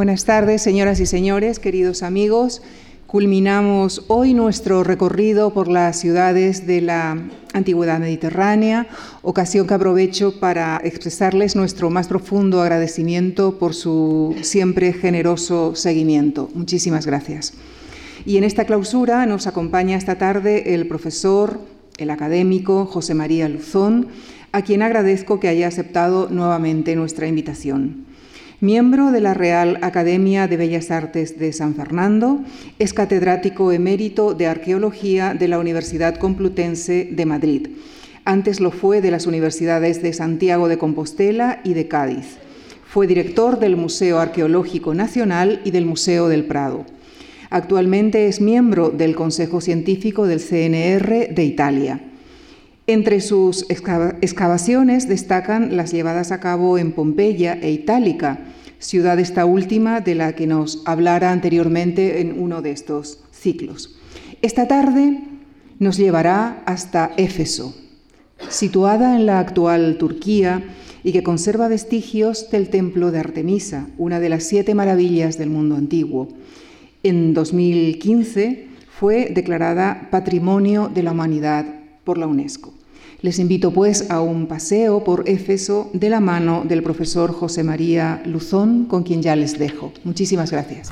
Buenas tardes, señoras y señores, queridos amigos. Culminamos hoy nuestro recorrido por las ciudades de la antigüedad mediterránea, ocasión que aprovecho para expresarles nuestro más profundo agradecimiento por su siempre generoso seguimiento. Muchísimas gracias. Y en esta clausura nos acompaña esta tarde el profesor, el académico José María Luzón, a quien agradezco que haya aceptado nuevamente nuestra invitación. Miembro de la Real Academia de Bellas Artes de San Fernando, es catedrático emérito de Arqueología de la Universidad Complutense de Madrid. Antes lo fue de las universidades de Santiago de Compostela y de Cádiz. Fue director del Museo Arqueológico Nacional y del Museo del Prado. Actualmente es miembro del Consejo Científico del CNR de Italia. Entre sus excavaciones destacan las llevadas a cabo en Pompeya e Itálica, ciudad esta última de la que nos hablara anteriormente en uno de estos ciclos. Esta tarde nos llevará hasta Éfeso, situada en la actual Turquía y que conserva vestigios del templo de Artemisa, una de las siete maravillas del mundo antiguo. En 2015 fue declarada Patrimonio de la Humanidad por la UNESCO. Les invito pues a un paseo por Éfeso de la mano del profesor José María Luzón, con quien ya les dejo. Muchísimas gracias.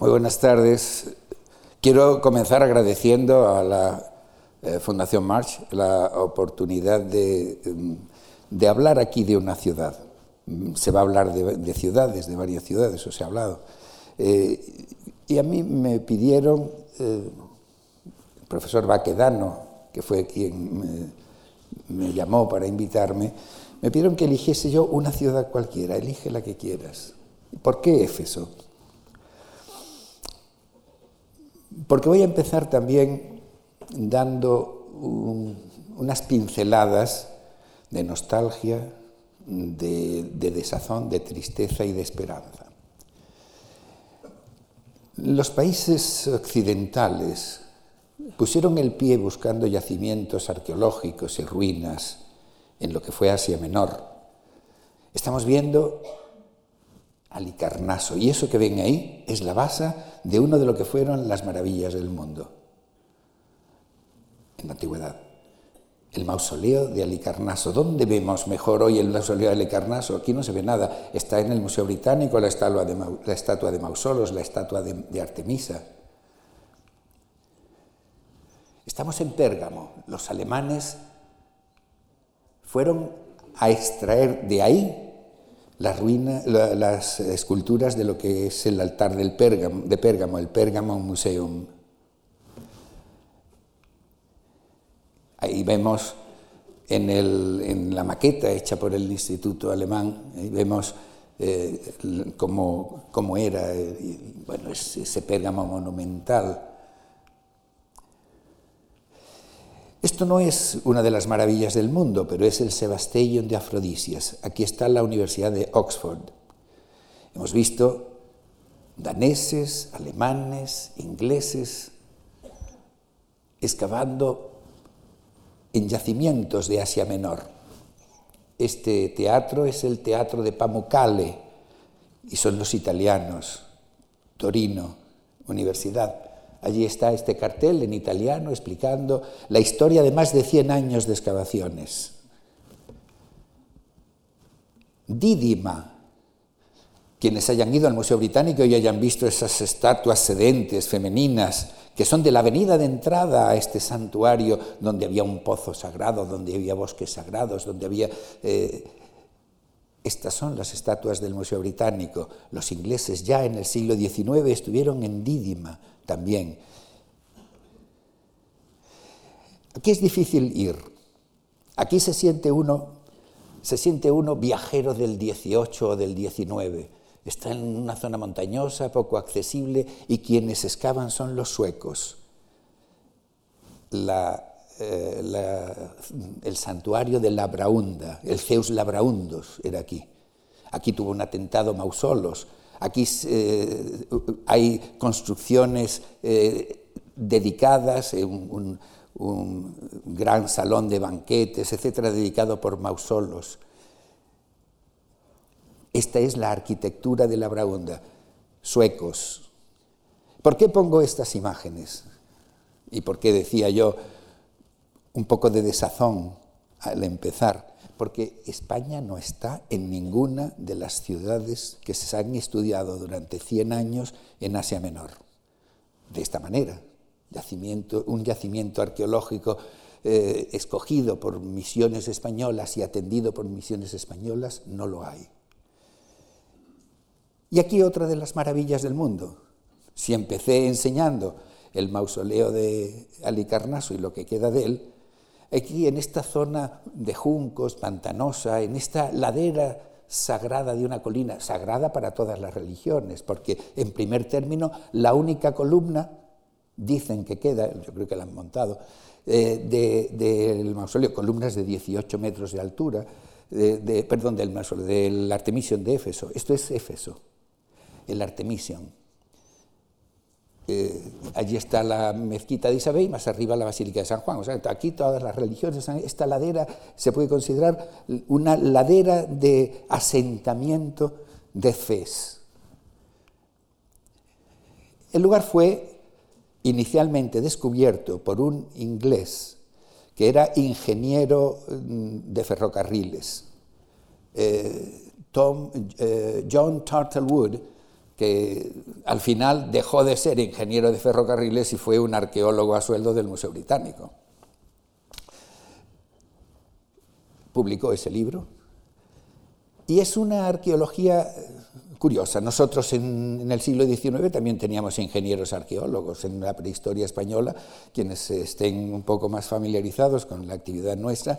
Muy buenas tardes. Quiero comenzar agradeciendo a la eh, Fundación March la oportunidad de, de, hablar aquí de una ciudad. Se va a hablar de, ciudades, de varias ciudades, os he hablado. Eh, y a mí me pidieron, eh, el profesor Baquedano, que fue quien me, llamó para invitarme, me pidieron que eligiese yo una ciudad cualquiera, elige la que quieras. ¿Por qué Éfeso? Porque voy a empezar también dando unas pinceladas de nostalgia, de desazón, de tristeza y de esperanza. Los países occidentales pusieron el pie buscando yacimientos arqueológicos y ruinas en lo que fue Asia Menor. Estamos viendo Alicarnaso y eso que ven ahí es la base de uno de lo que fueron las maravillas del mundo en la antigüedad el mausoleo de Alicarnaso. ¿Dónde vemos mejor hoy el mausoleo de Alicarnaso? Aquí no se ve nada. Está en el Museo Británico la estatua de, Mausolos, la estatua de, Artemisa. Estamos en Pérgamo. Los alemanes fueron a extraer de ahí las, las esculturas de lo que es el altar del de Pérgamo, el Pérgamo Museum. Ahí vemos en, la maqueta hecha por el Instituto Alemán, ahí vemos eh, cómo, era bueno, ese Pérgamo monumental. Esto no es una de las maravillas del mundo, pero es el Sebastellón de Afrodisias. Aquí está la Universidad de Oxford. Hemos visto daneses, alemanes, ingleses, excavando en yacimientos de Asia Menor. Este teatro es el teatro de Pamukkale y son los italianos, Torino, Universidad. Allí está este cartel en italiano explicando la historia de más de 100 años de excavaciones. Dídima, quienes hayan ido al Museo Británico y hayan visto esas estatuas sedentes femeninas que son de la avenida de entrada a este santuario donde había un pozo sagrado, donde había bosques sagrados, donde había... Eh, estas son las estatuas del Museo Británico. Los ingleses ya en el siglo XIX estuvieron en Dídima también. Aquí es difícil ir. Aquí se siente uno, se siente uno viajero del 18 o del 19 está en una zona montañosa, poco accesible, y quienes excavan son los suecos. Eh, el santuario de Labraunda, el Zeus Labraundos era aquí. Aquí tuvo un atentado Mausolos. Aquí eh, hay construcciones eh, dedicadas, un, un gran salón de banquetes, etcétera, dedicado por mausolos. Esta es la arquitectura de la Braunda, suecos. ¿Por qué pongo estas imágenes? ¿Y por qué decía yo un poco de desazón al empezar? Porque España no está en ninguna de las ciudades que se han estudiado durante 100 años en Asia Menor. De esta manera, un yacimiento arqueológico eh, escogido por misiones españolas y atendido por misiones españolas, no lo hay. Y aquí otra de las maravillas del mundo. Si empecé enseñando el mausoleo de Alicarnaso y lo que queda de él, aquí en esta zona de juncos, pantanosa, en esta ladera sagrada de una colina, sagrada para todas las religiones, porque en primer término la única columna, dicen que queda, yo creo que la han montado, eh, del mausoleo, columnas de 18 metros de altura, de, perdón, del mausoleo, del Artemision de Éfeso. Esto es Éfeso el Artemision. Eh, allí está la mezquita de Isabel y más arriba la Basílica de San Juan. O sea, aquí todas las religiones, esta ladera se puede considerar una ladera de asentamiento de Fes. El lugar fue inicialmente descubierto por un inglés que era ingeniero mm, de ferrocarriles, eh, eh, John Turtlewood, que al final dejó de ser ingeniero de ferrocarriles y fue un arqueólogo a sueldo del Museo Británico. Publicó ese libro y es una arqueología curiosa. Nosotros en, el siglo XIX también teníamos ingenieros arqueólogos en la prehistoria española. Quienes estén un poco más familiarizados con la actividad nuestra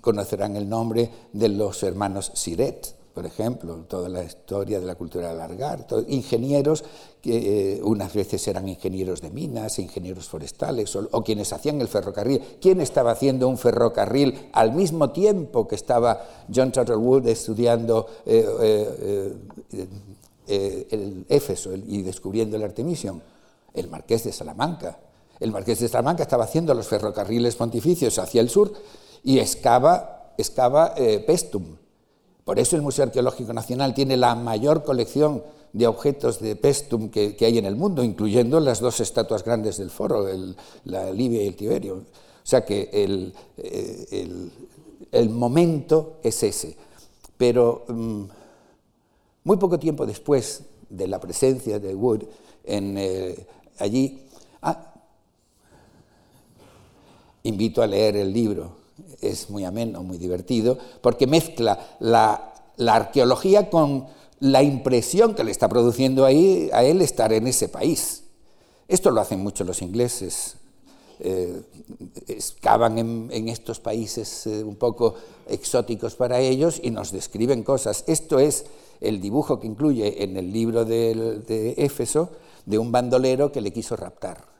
conocerán el nombre de los hermanos Siret, por ejemplo, toda la historia de la cultura del alargar, ingenieros que eh, unas veces eran ingenieros de minas, ingenieros forestales, o, quienes hacían el ferrocarril. ¿Quién estaba haciendo un ferrocarril al mismo tiempo que estaba John Charterwood estudiando eh, eh, el Éfeso y descubriendo el Artemision? El marqués de Salamanca. El marqués de Salamanca estaba haciendo los ferrocarriles pontificios hacia el sur y excava, excava Pestum por eso el Museo Arqueológico Nacional tiene la mayor colección de objetos de Pestum que, hay en el mundo, incluyendo las dos estatuas grandes del foro, la Libia y el Tiberio. O sea que el, eh, momento es ese. Pero mm, muy poco tiempo después de la presencia de Wood en, eh, allí, ah, invito a leer el libro es muy ameno, muy divertido, porque mezcla la, arqueología con la impresión que le está produciendo ahí a él estar en ese país. Esto lo hacen mucho los ingleses. Eh, excavan en, estos países eh, un poco exóticos para ellos y nos describen cosas. Esto es el dibujo que incluye en el libro de Éfeso de un bandolero que le quiso raptar.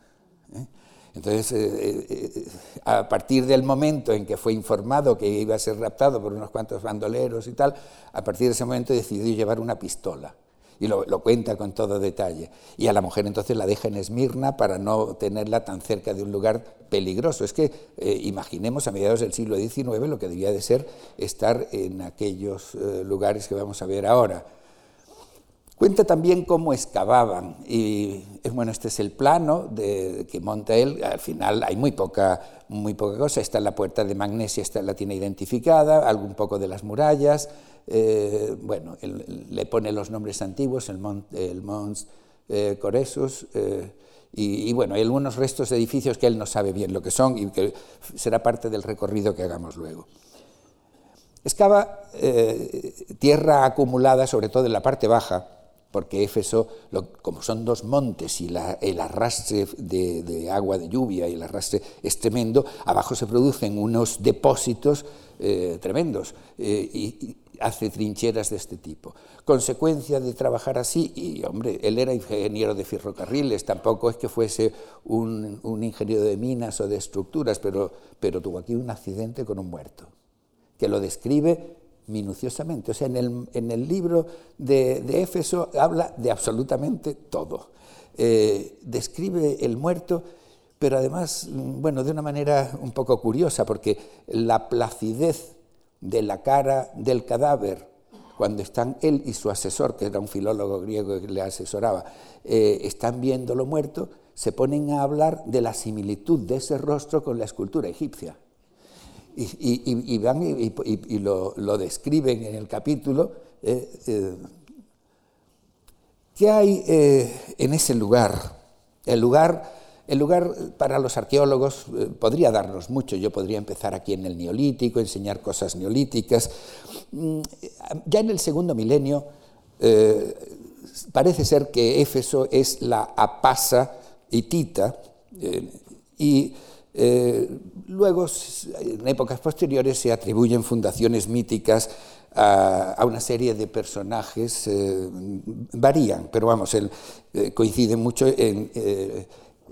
Entonces, eh, eh, eh, a partir del momento en que fue informado que iba a ser raptado por unos cuantos bandoleros y tal, a partir de ese momento decidió llevar una pistola. Y lo, cuenta con todo detalle. Y a la mujer entonces la deja en Esmirna para no tenerla tan cerca de un lugar peligroso. Es que imaginemos a mediados del siglo XIX lo que debía de ser estar en aquellos lugares que vamos a ver ahora. Cuenta también cómo excavaban y bueno, este es el plano que monta él, al final hay muy poca, muy poca cosa, está la puerta de magnesia, esta la tiene identificada, algún poco de las murallas, eh, bueno, le pone los nombres antiguos, el, Mons eh, Coresus, eh, y, y, bueno, hay algunos restos de edificios que él no sabe bien lo que son y que será parte del recorrido que hagamos luego. Excava tierra acumulada, sobre todo en la parte baja, porque Éfeso, como son dos montes y el arrastre de, agua de lluvia y el arrastre es tremendo, abajo se producen unos depósitos eh, tremendos eh, y, hace trincheras de este tipo. Consecuencia de trabajar así, y hombre, él era ingeniero de ferrocarriles, tampoco es que fuese un, ingeniero de minas o de estructuras, pero, pero tuvo aquí un accidente con un muerto, que lo describe minuciosamente. O sea, en el, libro de, Éfeso habla de absolutamente todo. Eh, describe el muerto pero además, bueno, de una manera un poco curiosa, porque la placidez de la cara del cadáver, cuando están él y su asesor, que era un filólogo griego que le asesoraba, eh, están viéndolo muerto, se ponen a hablar de la similitud de ese rostro con la escultura egipcia. Y, van y, lo, describen en el capítulo. Eh, eh, ¿Qué hay en ese lugar? El lugar el lugar para los arqueólogos eh, podría darnos mucho. Yo podría empezar aquí en el neolítico, enseñar cosas neolíticas. Mm, ya en el segundo milenio eh, parece ser que Éfeso es la apasa hitita eh, luego en épocas posteriores se atribuyen fundaciones míticas a, una serie de personajes, varían, pero vamos, él, coincide mucho en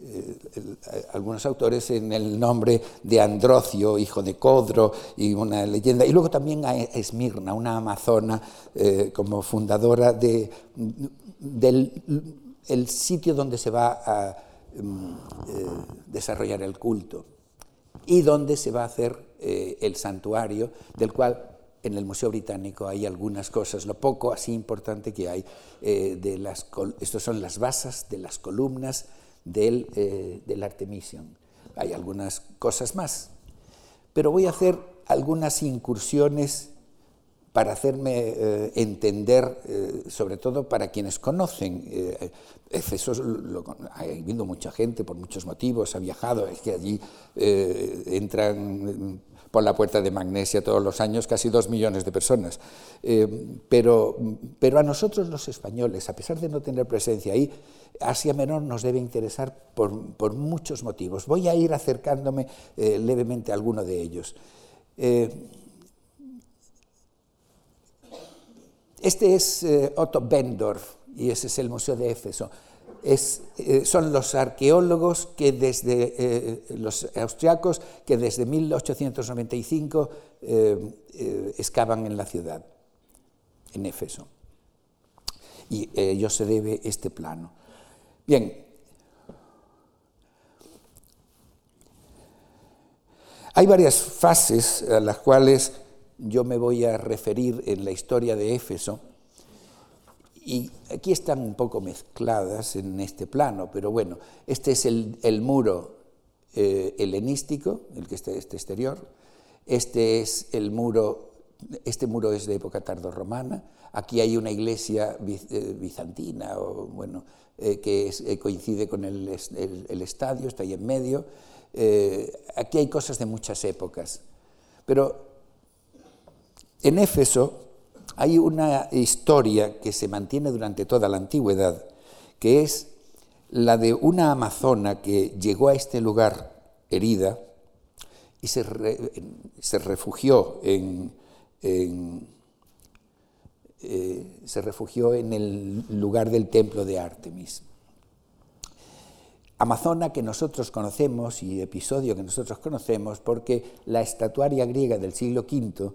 eh, eh, algunos autores en el nombre de Androcio, hijo de Codro, y una leyenda. Y luego también a Esmirna, una amazona, eh, como fundadora de, del el sitio donde se va a mm, desarrollar el culto y donde se va a hacer el santuario, del cual en el Museo Británico hay algunas cosas, lo poco así importante que hay, de las, estos son las basas de las columnas del, eh, del Artemision. Hay algunas cosas más, pero voy a hacer algunas incursiones para hacerme eh, entender, eh, sobre todo para quienes conocen. Eh, ha habido mucha gente por muchos motivos, ha viajado, es que allí entran por la puerta de Magnesia todos los años casi dos millones de personas. pero, pero a nosotros los españoles, a pesar de no tener presencia ahí, Asia Menor nos debe interesar por muchos motivos. Voy a ir acercándome levemente a alguno de ellos. Este es eh, Otto Bendorf y ese es el Museo de Éfeso. Eh, son los arqueólogos que desde eh, los austriacos que desde 1895 excavan en la ciudad, en Éfeso. Y ellos se debe este plano. Bien. Hay varias fases a las cuales yo me voy a referir en la historia de Éfeso, y aquí están un poco mezcladas en este plano, pero bueno, este es el, muro eh, helenístico, el que está este exterior, este es el muro, este muro es de época tardorromana, aquí hay una iglesia eh, bizantina, o, bueno, eh, que coincide con el, el, estadio, está ahí en medio, aquí hay cosas de muchas épocas, pero en Éfeso hay una historia que se mantiene durante toda la antigüedad, que es la de una amazona que llegó a este lugar herida y se, refugió en, eh, se refugió en el lugar del templo de Artemis. Amazona que nosotros conocemos y episodio que nosotros conocemos porque la estatuaria griega del siglo V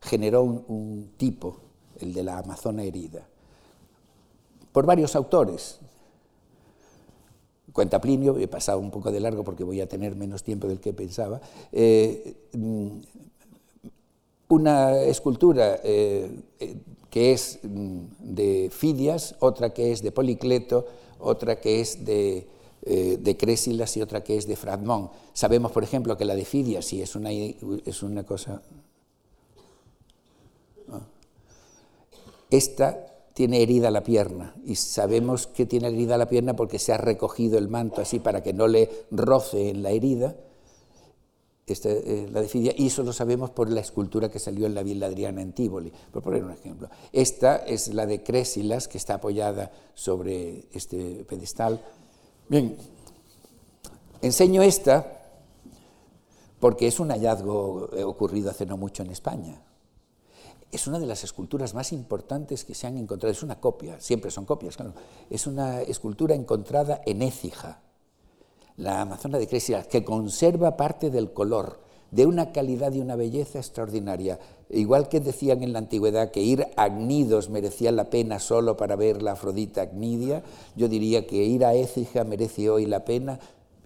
generó un, tipo, el de la Amazona herida, por varios autores. Cuenta Plinio, he pasado un poco de largo porque voy a tener menos tiempo del que pensaba, eh, mm, una escultura eh, que es mm, de Fidias, otra que es de Policleto, otra que es de, eh, de y otra que es de Fradmón. Sabemos, por ejemplo, que la de Fidias, si es una, es una cosa Esta tiene herida la pierna y sabemos que tiene herida la pierna porque se ha recogido el manto así para que no le roce en la herida. Este, la de y eso lo sabemos por la escultura que salió en la Villa Adriana en Tívoli, por poner un ejemplo. Esta es la de Crésilas, que está apoyada sobre este pedestal. Bien, enseño esta porque es un hallazgo ocurrido hace no mucho en España es una de las esculturas más importantes que se han encontrado. Es una copia, siempre son copias, claro. Es una escultura encontrada en Écija, la Amazona de Crésilas, que conserva parte del color, de una calidad y una belleza extraordinaria. Igual que decían en la antigüedad que ir a Agnidos merecía la pena solo para ver la Afrodita Agnidia, yo diría que ir a Écija merece hoy la pena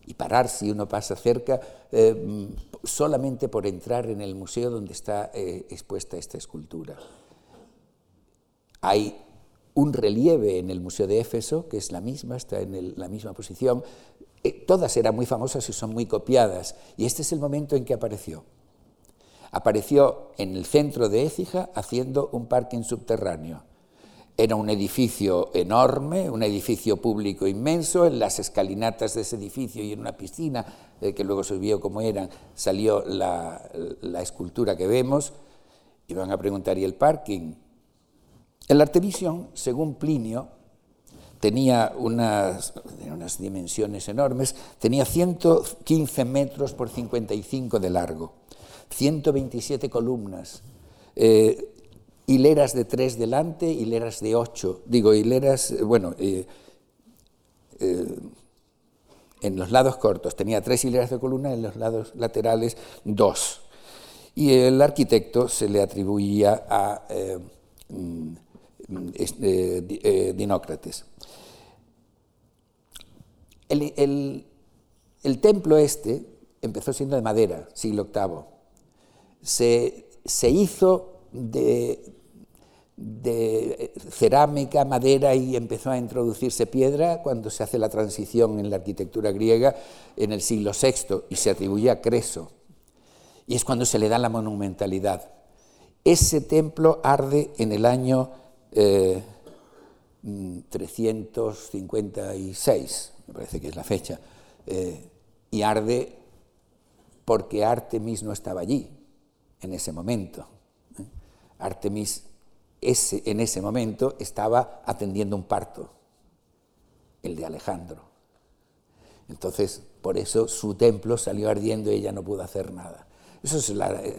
y parar si uno pasa cerca, eh, solamente por entrar en el museo donde está eh, expuesta esta escultura. Hay un relieve en el Museo de Éfeso, que es la misma, está en la misma posición. Eh, todas eran muy famosas y son muy copiadas, y este es el momento en que apareció. Apareció en el centro de Écija haciendo un parking subterráneo era un edificio enorme, un edificio público inmenso, en las escalinatas de ese edificio y en una piscina, que luego se vio cómo eran, salió la, escultura que vemos, y van a preguntar, ¿y el parking? El Artevisión, según Plinio, tenía unas, unas, dimensiones enormes, tenía 115 metros por 55 de largo, 127 columnas, eh, hileras de tres delante, hileras de ocho, digo, hileras, bueno, eh, eh, en los lados cortos tenía tres hileras de columna, en los lados laterales dos. Y el arquitecto se le atribuía a mm, Dinócrates. El, el, templo este empezó siendo de madera, siglo VIII. Se, se hizo de, cerámica, madera y empezó a introducirse piedra cuando se hace la transición en la arquitectura griega en el siglo VI y se atribuye a Creso. Y es cuando se le da la monumentalidad. Ese templo arde en el año 356, mm, me parece que es la fecha, eh, y arde porque Artemis no estaba allí en ese momento. Artemis en ese momento estaba atendiendo un parto, el de Alejandro. Entonces, por eso su templo salió ardiendo y ella no pudo hacer nada. Esas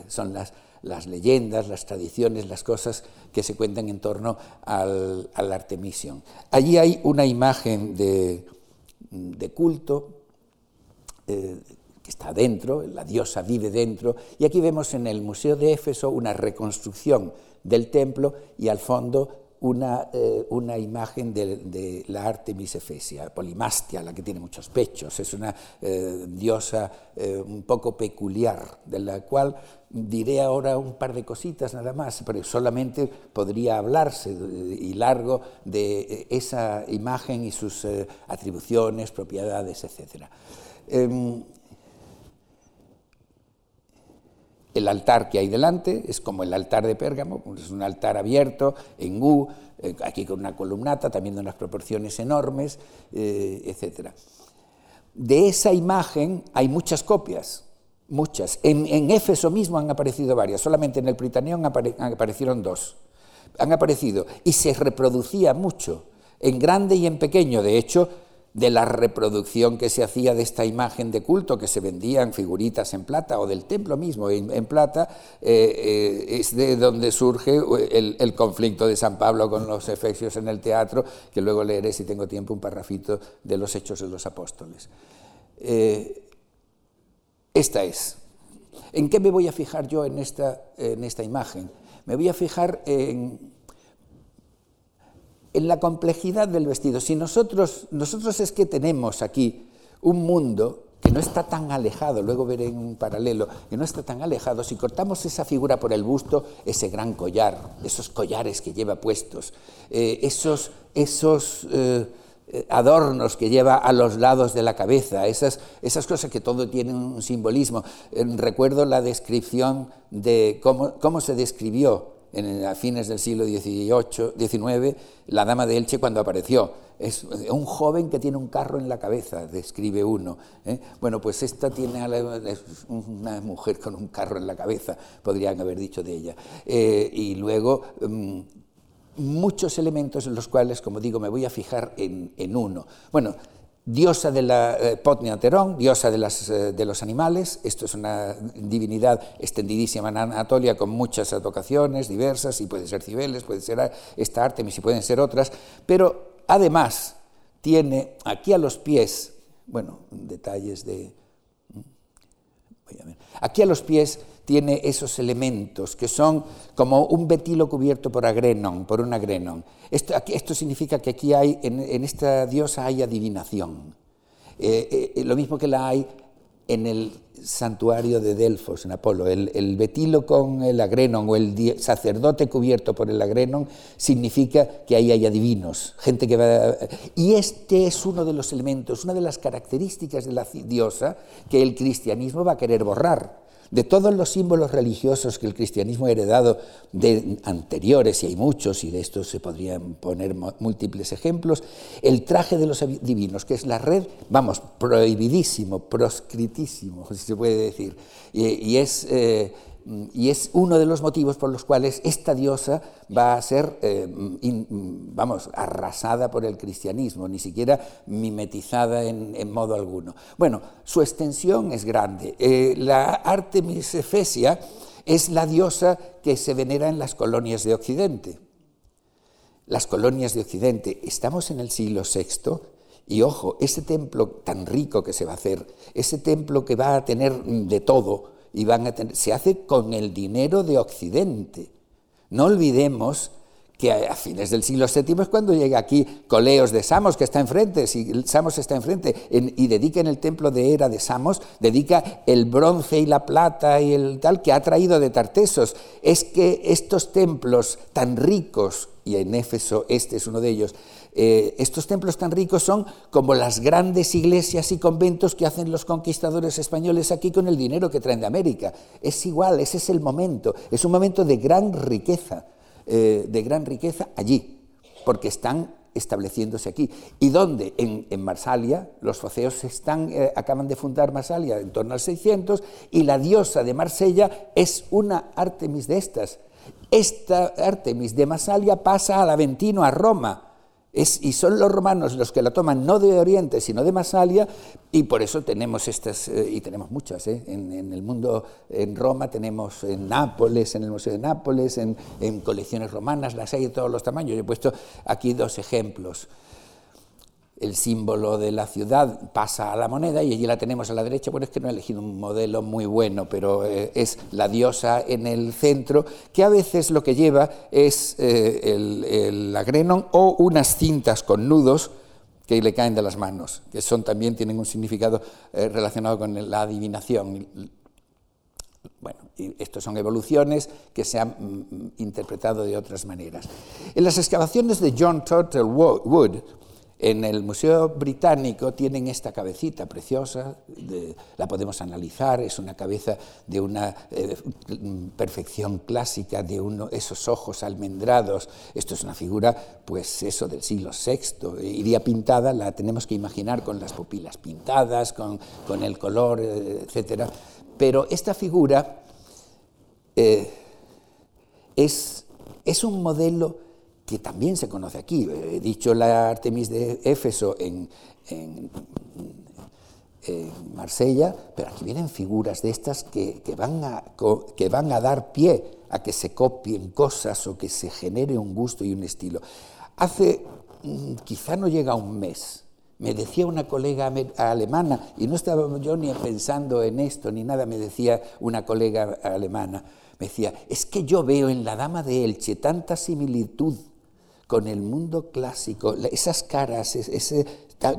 son las, leyendas, las tradiciones, las cosas que se cuentan en torno al, al Artemision. Allí hay una imagen de, de culto eh, que está dentro, la diosa vive dentro, y aquí vemos en el Museo de Éfeso una reconstrucción del templo y al fondo una, eh, una imagen de, la Artemis Efesia, Polimastia, la que tiene muchos pechos, es una eh, diosa eh, un poco peculiar, de la cual diré ahora un par de cositas nada más, pero solamente podría hablarse y largo de esa imagen y sus atribuciones, propiedades, etc. El altar que hay delante es como el altar de Pérgamo, es un altar abierto en U, eh, aquí con una columnata, también de unas proporciones enormes, eh, etc. De esa imagen hay muchas copias, muchas. En, Éfeso mismo han aparecido varias, solamente en el Pritanión aparecieron dos. Han aparecido y se reproducía mucho, en grande y en pequeño. De hecho, de la reproducción que se hacía de esta imagen de culto, que se vendían figuritas en plata, o del templo mismo en, plata, eh, eh, es de donde surge el, conflicto de San Pablo con los efesios en el teatro, que luego leeré, si tengo tiempo, un parrafito de los Hechos de los Apóstoles. Eh, esta es. ¿En qué me voy a fijar yo en esta, en esta imagen? Me voy a fijar en en la complejidad del vestido. Si nosotros, nosotros es que tenemos aquí un mundo que no está tan alejado, luego veré en un paralelo, que no está tan alejado, si cortamos esa figura por el busto, ese gran collar, esos collares que lleva puestos, eh, esos, esos eh, adornos que lleva a los lados de la cabeza, esas, esas cosas que todo tiene un simbolismo. Eh, recuerdo la descripción de cómo, cómo se describió en, a fines del siglo XVIII, XIX, la dama de Elche cuando apareció. Es un joven que tiene un carro en la cabeza, describe uno. ¿eh? Bueno, pues esta tiene una mujer con un carro en la cabeza, podrían haber dicho de ella. Eh, y luego mm, muchos elementos en los cuales, como digo, me voy a fijar en, en uno. Bueno, diosa de la eh, Potnia Terón, diosa de, las, eh, de, los animales. Esto es una divinidad extendidísima en Anatolia con muchas advocaciones diversas, y puede ser Cibeles, puede ser esta Artemis y pueden ser otras, pero además tiene aquí a los pies, bueno, detalles de... Ver, aquí a los pies tiene esos elementos que son como un betilo cubierto por agrenon, por un agrenon. Esto, significa que aquí hay, en, esta diosa hay adivinación. lo mismo que la hay en el santuario de Delfos, en Apolo. El, betilo con el agrenon o el sacerdote cubierto por el agrenon significa que ahí hay adivinos, gente que va... Y este es uno de los elementos, una de las características de la diosa que el cristianismo va a querer borrar de todos los símbolos religiosos que el cristianismo ha heredado de anteriores, y hay muchos, y de estos se podrían poner múltiples ejemplos, el traje de los divinos, que es la red, vamos, prohibidísimo, proscritísimo, si se puede decir, y, es... Eh, y es uno de los motivos por los cuales esta diosa va a ser, eh, vamos, arrasada por el cristianismo, ni siquiera mimetizada en, modo alguno. Bueno, su extensión es grande. Eh, la Artemis Efesia es la diosa que se venera en las colonias de Occidente. Las colonias de Occidente, estamos en el siglo VI, y ojo, ese templo tan rico que se va a hacer, ese templo que va a tener de todo, y van a tener, se hace con el dinero de Occidente. No olvidemos que a fines del siglo VII es cuando llega aquí Coleos de Samos, que está enfrente, si Samos está enfrente, y dedica en el templo de Hera de Samos, dedica el bronce y la plata y el tal que ha traído de Tartesos. Es que estos templos tan ricos, y en Éfeso este es uno de ellos, eh, estos templos tan ricos son como las grandes iglesias y conventos que hacen los conquistadores españoles aquí con el dinero que traen de América. Es igual, ese es el momento, es un momento de gran riqueza, eh, de gran riqueza allí, porque están estableciéndose aquí. ¿Y dónde? En, Marsalia, los foceos están, eh, acaban de fundar Marsalia en torno al 600 y la diosa de Marsella es una Artemis de estas. Esta Artemis de Masalia pasa al Aventino, a Roma, y son los romanos los que la toman no de Oriente, sino de Masalia, y por eso tenemos estas, eh, y tenemos muchas, ¿eh? en, el mundo, en Roma tenemos en Nápoles, en el Museo de Nápoles, en, en colecciones romanas, las hay de todos los tamaños. Yo he puesto aquí dos ejemplos el símbolo de la ciudad pasa a la moneda y allí la tenemos a la derecha. Bueno, es que no he elegido un modelo muy bueno, pero eh, es la diosa en el centro, que a veces lo que lleva es eh, el, agrenon o unas cintas con nudos que le caen de las manos, que son también tienen un significado eh, relacionado con la adivinación. Bueno, y estos son evoluciones que se han mm, interpretado de otras maneras. En las excavaciones de John Turtle Wood, en el Museo Británico tienen esta cabecita preciosa, la podemos analizar, es una cabeza de una eh, perfección clásica, de uno, esos ojos almendrados. Esto es una figura, pues eso, del siglo VI. Iría pintada, la tenemos que imaginar con las pupilas pintadas, con, el color, eh, etc. Pero esta figura eh, es, es un modelo que también se conoce aquí. He dicho la Artemis de Éfeso en, Marsella, pero aquí vienen figuras de estas que, van a, que van a dar pie a que se copien cosas o que se genere un gusto y un estilo. Hace, mm, quizá no llega un mes, me decía una colega alemana, y no estaba yo ni pensando en esto ni nada, me decía una colega alemana, me decía, es que yo veo en la Dama de Elche tanta similitud con el mundo clásico, esas caras,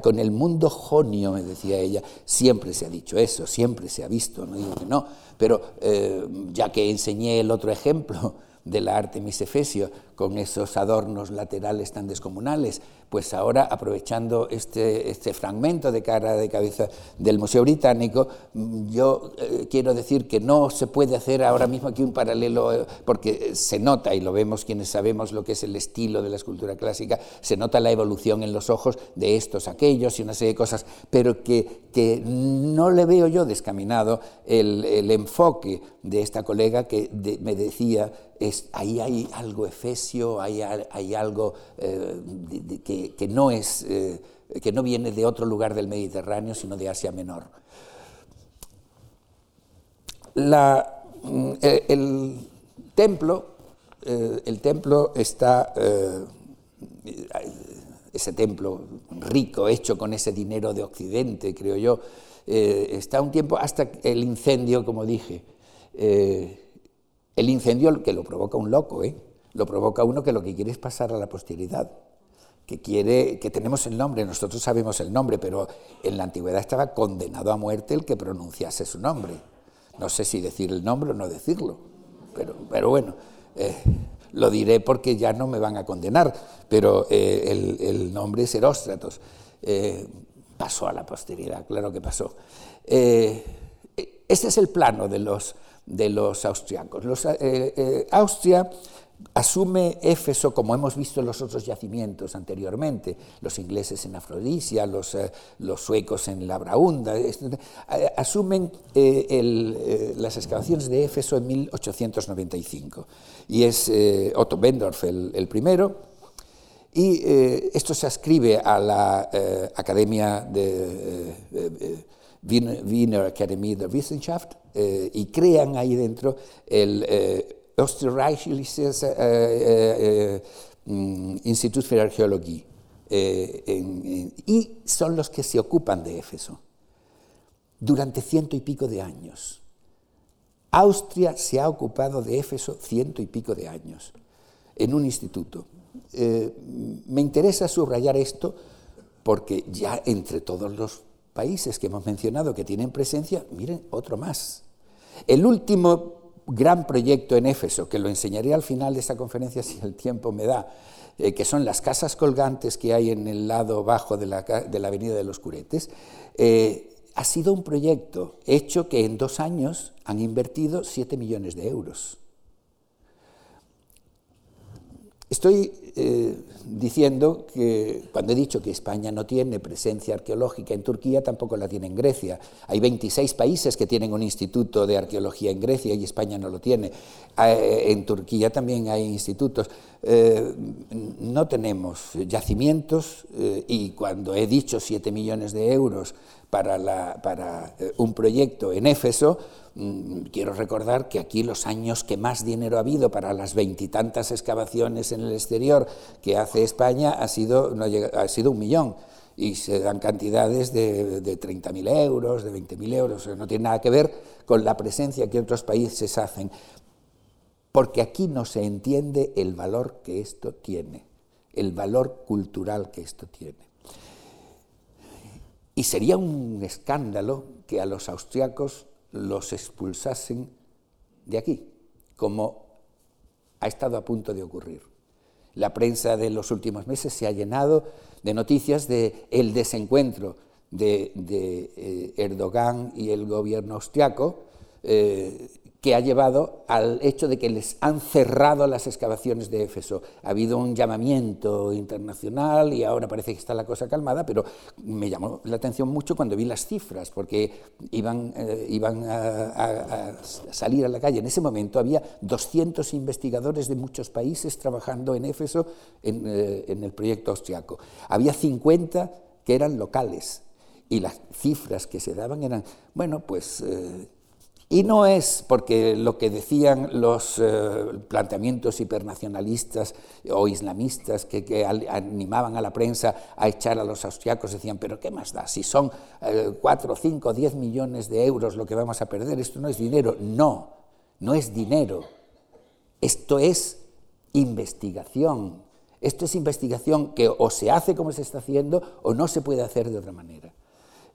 con el mundo jonio, me decía ella, siempre se ha dicho eso, siempre se ha visto, no digo que no, pero eh, ya que enseñé el otro ejemplo de la Artemis Efesio, con esos adornos laterales tan descomunales, pues ahora, aprovechando este, este fragmento de cara de cabeza del Museo Británico, mm, yo eh, quiero decir que no se puede hacer ahora mismo aquí un paralelo, eh, porque se nota, y lo vemos quienes sabemos lo que es el estilo de la escultura clásica, se nota la evolución en los ojos de estos, aquellos y una serie de cosas, pero que, que no le veo yo descaminado el, enfoque de esta colega que me decía, es, ahí hay algo efesio, hay, hay algo eh, que que, no es, eh, que no viene de otro lugar del Mediterráneo, sino de Asia Menor. Mm, eh, el templo, eh, el templo está, ese templo rico, hecho con ese dinero de Occidente, creo yo, está un tiempo hasta el incendio, como dije. el incendio que lo provoca un loco, lo provoca uno que lo que quiere es pasar a la posteridad que quiere, que tenemos el nombre, nosotros sabemos el nombre, pero en la antigüedad estaba condenado a muerte el que pronunciase su nombre. No sé si decir el nombre o no decirlo, pero, pero bueno, eh, lo diré porque ya no me van a condenar, pero eh, el, nombre es Heróstratos. Eh, pasó a la posteridad, claro que pasó. este es el plano de los, de los austriacos. Austria asume Éfeso, como hemos visto en los otros yacimientos anteriormente, los ingleses en Afrodisia, los, eh, los suecos en Labraunda, eh, asumen eh, las excavaciones de Éfeso en 1895. Y es Otto Bendorf el, primero, y esto se ascribe a la Academia de Wiener Academy der Wissenschaft y crean ahí dentro el Österreichisches äh, Institut für Arqueología, y son los que se ocupan de Éfeso durante ciento y pico de años. Austria se ha ocupado de Éfeso ciento y pico de años en un instituto. Eh, me interesa subrayar esto porque ya entre todos los países que hemos mencionado que tienen presencia, miren, otro más. El último gran proyecto en Éfeso, que lo enseñaré al final de esta conferencia si el tiempo me da, eh, que son las casas colgantes que hay en el lado bajo de la, Avenida de los Curetes, eh, ha sido un proyecto hecho que en dos años han invertido 7 millones de euros. Estoy eh, diciendo que cuando he dicho que España no tiene presencia arqueológica en Turquía, tampoco la tiene en Grecia. Hay 26 países que tienen un instituto de arqueología en Grecia y España no lo tiene. Eh, en Turquía también hay institutos. Eh, no tenemos yacimientos y cuando he dicho 7 millones de euros para, para un proyecto en Éfeso, Mm, quiero recordar que aquí los años que más dinero ha habido para las veintitantas excavaciones en el exterior que hace España ha sido, ha sido un millón y se dan cantidades de, de 30.000 euros, de 20.000 euros, no tiene nada que ver con la presencia que otros países hacen, porque aquí no se entiende el valor que esto tiene, el valor cultural que esto tiene. Y sería un escándalo que a los austriacos los expulsasen de aquí, como ha estado a punto de ocurrir. La prensa de los últimos meses se ha llenado de noticias de el desencuentro de, eh, Erdogan y el gobierno austriaco, eh, que ha llevado al hecho de que les han cerrado las excavaciones de Éfeso. Ha habido un llamamiento internacional y ahora parece que está la cosa calmada, pero me llamó la atención mucho cuando vi las cifras, porque iban, eh, a, salir a la calle. En ese momento había 200 investigadores de muchos países trabajando en Éfeso en, eh, el proyecto austriaco. Había 50 que eran locales y las cifras que se daban eran, bueno, pues... Eh, y no es porque lo que decían los eh, planteamientos hipernacionalistas o islamistas que, animaban a la prensa a echar a los austriacos, decían, pero ¿qué más da? Si son 4, 5, 10 millones de euros lo que vamos a perder, esto no es dinero. No, no es dinero. Esto es investigación. Esto es investigación que o se hace como se está haciendo o no se puede hacer de otra manera.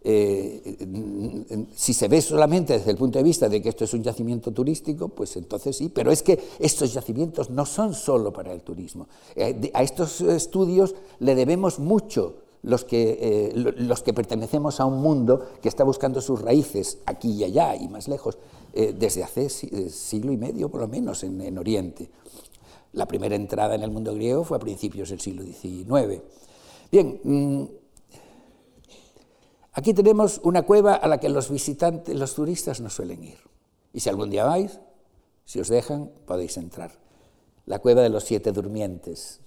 Eh, si se ve solamente desde el punto de vista de que esto es un yacimiento turístico, pues entonces sí, pero es que estos yacimientos no son solo para el turismo. Eh, a estos estudios le debemos mucho los que, eh, los que pertenecemos a un mundo que está buscando sus raíces aquí y allá y más lejos, desde hace siglo y medio por lo menos en, en Oriente. La primera entrada en el mundo griego fue a principios del siglo XIX. Bien, mm, Aquí tenemos una cueva a la que los visitantes, los turistas no suelen ir. Y si algún día vais, si os dejan, podéis entrar. La cueva de los siete durmientes.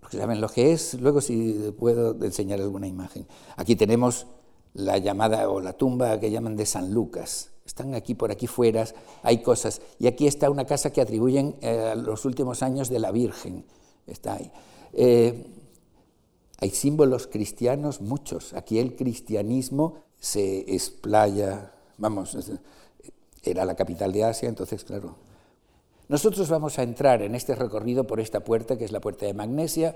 Los que saben lo que es, luego si puedo enseñar alguna imagen. Aquí tenemos la llamada o la tumba que llaman de San Lucas. Están aquí por aquí fuera, hay cosas. Y aquí está una casa que atribuyen a eh, los últimos años de la Virgen. Está ahí. Eh, hay símbolos cristianos, muchos. Aquí el cristianismo se explaya, vamos, era la capital de Asia, entonces, claro. Nosotros vamos a entrar en este recorrido por esta puerta, que es la puerta de Magnesia,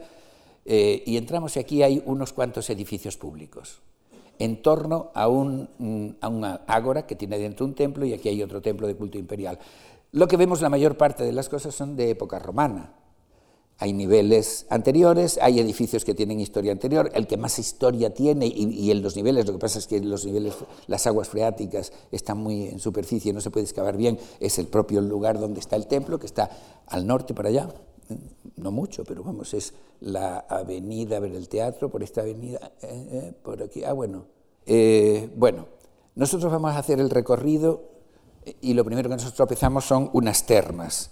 Eh, y entramos y aquí hay unos cuantos edificios públicos en torno a, un, a una ágora que tiene dentro un templo y aquí hay otro templo de culto imperial. Lo que vemos la mayor parte de las cosas son de época romana. Hay niveles anteriores, hay edificios que tienen historia anterior, el que más historia tiene y, en los niveles, lo que pasa es que los niveles, las aguas freáticas están muy en superficie, no se puede excavar bien, es el propio lugar donde está el templo, que está al norte para allá, no mucho, pero vamos, es la avenida, a ver el teatro, por esta avenida, eh, eh, por aquí, ah, bueno. Eh, bueno, nosotros vamos a hacer el recorrido y lo primero que nosotros tropezamos son unas termas.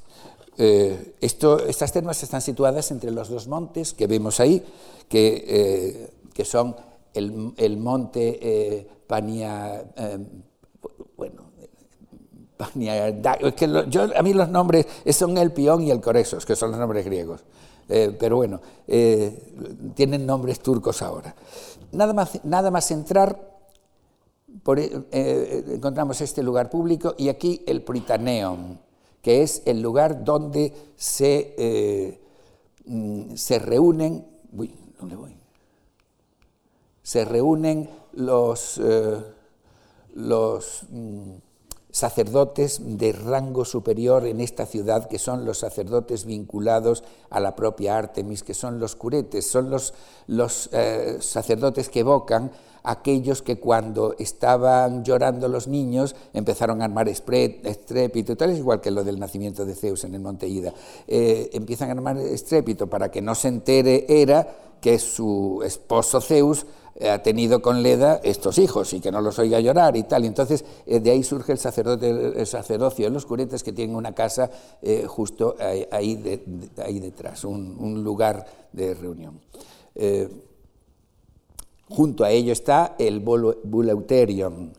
Esto, estas termas están situadas entre los dos montes que vemos ahí, que, que son el, monte Pania, bueno, yo, a mí los nombres son el Pión y el Coresos, que son los nombres griegos. Eh, pero bueno, eh, tienen nombres turcos ahora. Nada más, nada más entrar, eh, encontramos este lugar público y aquí el Pritaneum, que es el lugar donde se, mm, se reúnen. Uy, ¿dónde voy? Se reúnen los. los mm, sacerdotes de rango superior en esta ciudad, que son los sacerdotes vinculados a la propia Artemis, que son los curetes, son los, los eh, sacerdotes que evocan aquellos que cuando estaban llorando los niños empezaron a armar estrépito, tal es igual que lo del nacimiento de Zeus en el monte Ida, eh, empiezan a armar estrépito para que no se entere era que su esposo Zeus ha tenido con Leda estos hijos y que no los oiga llorar y tal. entonces eh, de ahí surge el, sacerdote, sacerdocio de los curetes que tienen una casa eh, justo ahí, detrás, un, lugar de reunión. Eh, junto a ello está el Buleuterium.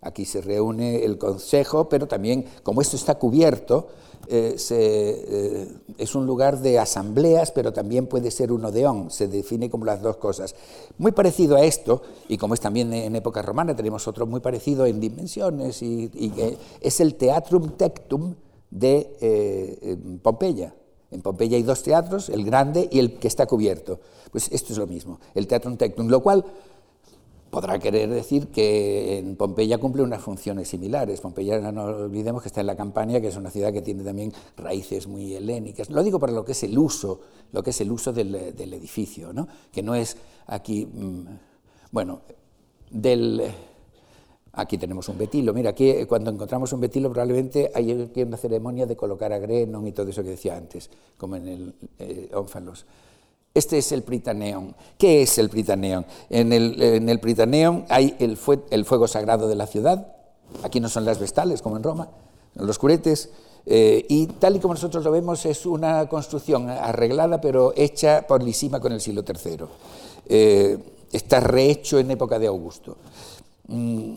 Aquí se reúne el consejo, pero también, como esto está cubierto, eh, eh, es un lugar de asambleas, pero también puede ser un odeón, se define como las dos cosas. Muy parecido a esto, y como es también en época romana, tenemos otro muy parecido en dimensiones, y, es el Teatrum Tectum de eh, Pompeya. En Pompeya hay dos teatros, el grande y el que está cubierto. Pues esto es lo mismo, el Teatrum Tectum, lo cual podrá querer decir que en Pompeya cumple unas funciones similares. Pompeya, no olvidemos que está en la Campania, que es una ciudad que tiene también raíces muy helénicas. Lo digo para lo que es el uso, lo que es el uso del, edificio, ¿no? que no es aquí, mm, bueno, del... Aquí tenemos un betilo. Mira, aquí cuando encontramos un betilo probablemente hay aquí una ceremonia de colocar a Grenon y todo eso que decía antes, como en el eh. Este es el Pritaneón. ¿Qué es el Pritaneón? En el, en hay el, fuego sagrado de la ciudad. Aquí no son las vestales, como en Roma, los curetes. Eh, y tal y como nosotros lo vemos, es una construcción arreglada, pero hecha por Lisima con el siglo III. Eh, está rehecho en época de Augusto. Mm,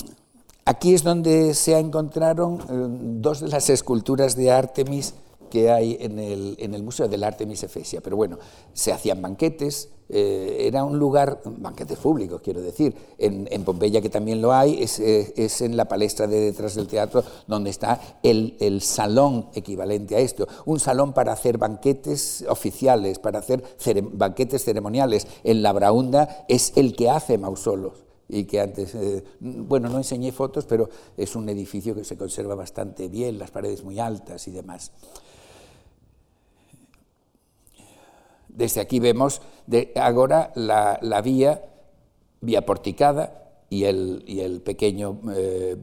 aquí es donde se encontraron eh, dos de las esculturas de Artemis que hay en el, en el Museo del Artemis Efesia. Pero bueno, se hacían banquetes, eh, era un lugar, banquetes públicos quiero decir, en, en Pompeya que también lo hay, es, es, en la palestra de detrás del teatro donde está el, el, salón equivalente a esto, un salón para hacer banquetes oficiales, para hacer banquetes ceremoniales. En la Braunda es el que hace mausolos y que antes, eh, bueno, no enseñé fotos, pero es un edificio que se conserva bastante bien, las paredes muy altas y demás. Desde aquí vemos de ahora la, la vía, vía porticada y el, y el pequeño eh,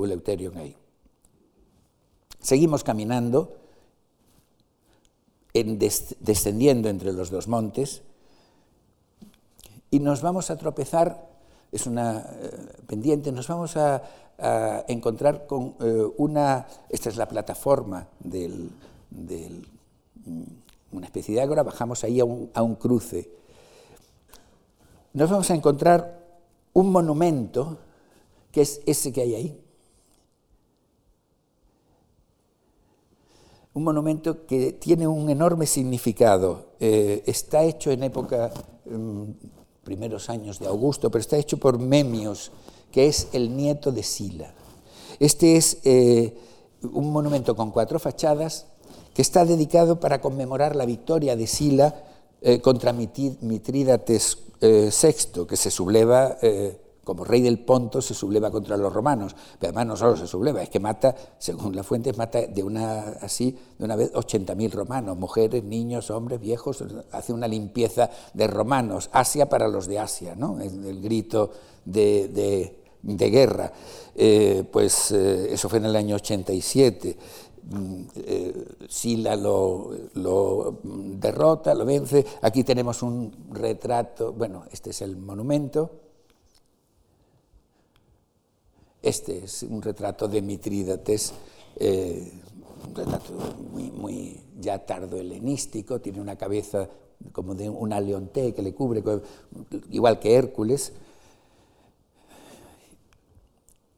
ahí. Seguimos caminando, en descendiendo entre los dos montes, y nos vamos a tropezar, es una eh, pendiente, nos vamos a, encontrar con eh, una, esta es la plataforma del, del una especie de ágora, bajamos ahí a un, cruce. Nos vamos a encontrar un monumento, que es ese que hay ahí. Un monumento que tiene un enorme significado. Eh, está hecho en época, mm, primeros años de Augusto, pero está hecho por Memios, que es el nieto de Sila. Este es eh, un monumento con cuatro fachadas que está dedicado para conmemorar la victoria de Sila eh, contra Mitrídates VI, eh, que se subleva como rey del Ponto se subleva contra los romanos, pero además no solo se subleva, es que mata, según las fuentes, mata de una así de una vez 80.000 romanos, mujeres, niños, hombres, viejos, hace una limpieza de romanos, Asia para los de Asia, ¿no? el, grito de, guerra. Eh, pues eh, eso fue en el año 87. Eh, Sila lo, lo, derrota, lo vence. Aquí tenemos un retrato, bueno, este es el monumento, Este es un retrato de Mitrídates, eh, un retrato muy, muy ya tardo helenístico, tiene una cabeza como de una leonté que le cubre, igual que Hércules.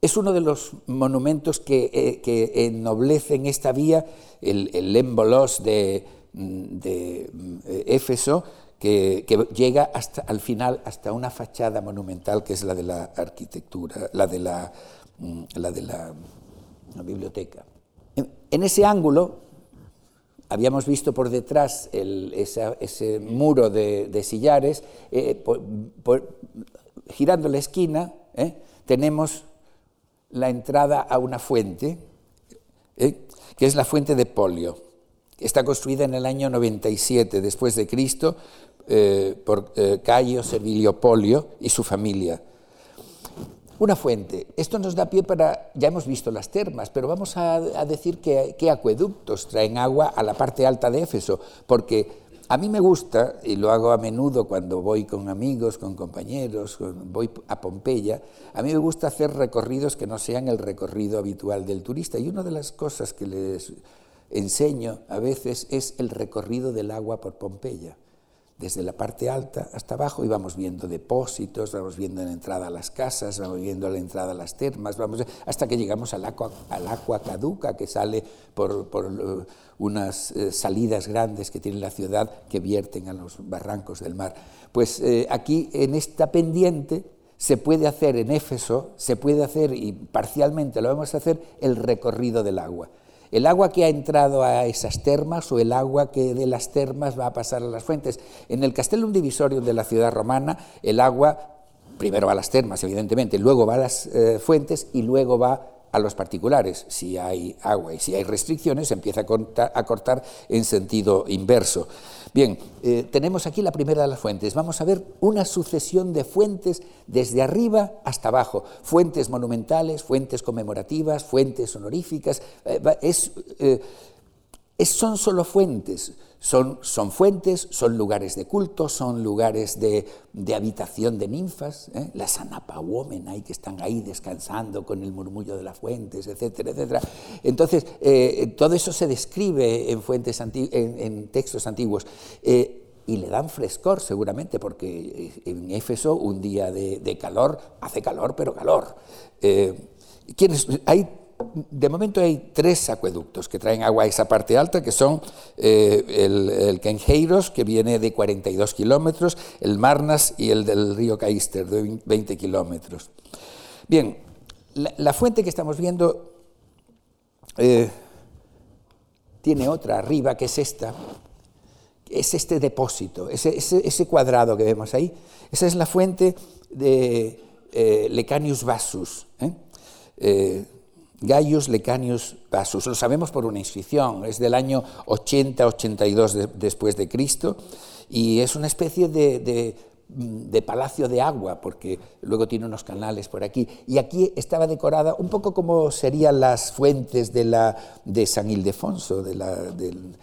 Es uno de los monumentos que, eh, ennoblecen esta vía, el, el de, de eh, Éfeso, que, llega hasta al final hasta una fachada monumental que es la de la arquitectura, la de la Mm, la de la, biblioteca. En, ese ángulo habíamos visto por detrás ese muro de, sillares, eh, girando la esquina eh, tenemos la entrada a una fuente, eh, que es la fuente de Polio. Está construida en el año 97 después de Cristo por Cayo Servilio Polio y su familia. Una fuente. Esto nos da pie para, ya hemos visto las termas, pero vamos a, decir que, acueductos traen agua a la parte alta de Éfeso, porque a mí me gusta, y lo hago a menudo cuando voy con amigos, con compañeros, voy a Pompeya, a mí me gusta hacer recorridos que no sean el recorrido habitual del turista. Y una de las cosas que les enseño a veces es el recorrido del agua por Pompeya desde la parte alta hasta abajo y vamos viendo depósitos, vamos viendo la entrada a las casas, vamos viendo la entrada a las termas, vamos hasta que llegamos al agua, al agua caduca que sale por, eh, unas eh, salidas grandes que tiene la ciudad que vierten a los barrancos del mar. Pues eh, aquí en esta pendiente se puede hacer en Éfeso, se puede hacer y parcialmente lo vamos a hacer el recorrido del agua el agua que ha entrado a esas termas o el agua que de las termas va a pasar a las fuentes. En el Castellum Divisorium de la ciudad romana, el agua primero va a las termas, evidentemente, luego va a las eh, fuentes y luego va a los particulares. Si hay agua y si hay restricciones, se empieza a cortar, en sentido inverso. Bien, eh, tenemos aquí la primera de las fuentes. Vamos a ver una sucesión de fuentes desde arriba hasta abajo. Fuentes monumentales, fuentes conmemorativas, fuentes honoríficas. Eh, es, son solo fuentes. Son, son, fuentes, son lugares de culto, son lugares de, habitación de ninfas, ¿eh? las hay que están ahí descansando con el murmullo de las fuentes, etcétera, etcétera. Entonces, eh, todo eso se describe en, fuentes en, textos antiguos. Eh, y le dan frescor seguramente, porque eh, en Éfeso un día de, calor, hace calor, pero calor. ¿quiénes, hay de momento hay tres acueductos que traen agua a esa parte alta, que son eh, el, el que viene de 42 kilómetros, el Marnas y el del río Caister, de 20 kilómetros. Bien, la, fuente que estamos viendo eh, tiene otra arriba, que es esta, es este depósito, ese, cuadrado que vemos ahí. Esa es la fuente de eh, Lecanius Vasus. Gaius Lecanius Vasus. Lo sabemos por una inscripción, es del año 80-82 después de Cristo y es una especie de, palacio de agua, porque luego tiene unos canales por aquí. Y aquí estaba decorada un poco como serían las fuentes de, la, de San Ildefonso, de la, del,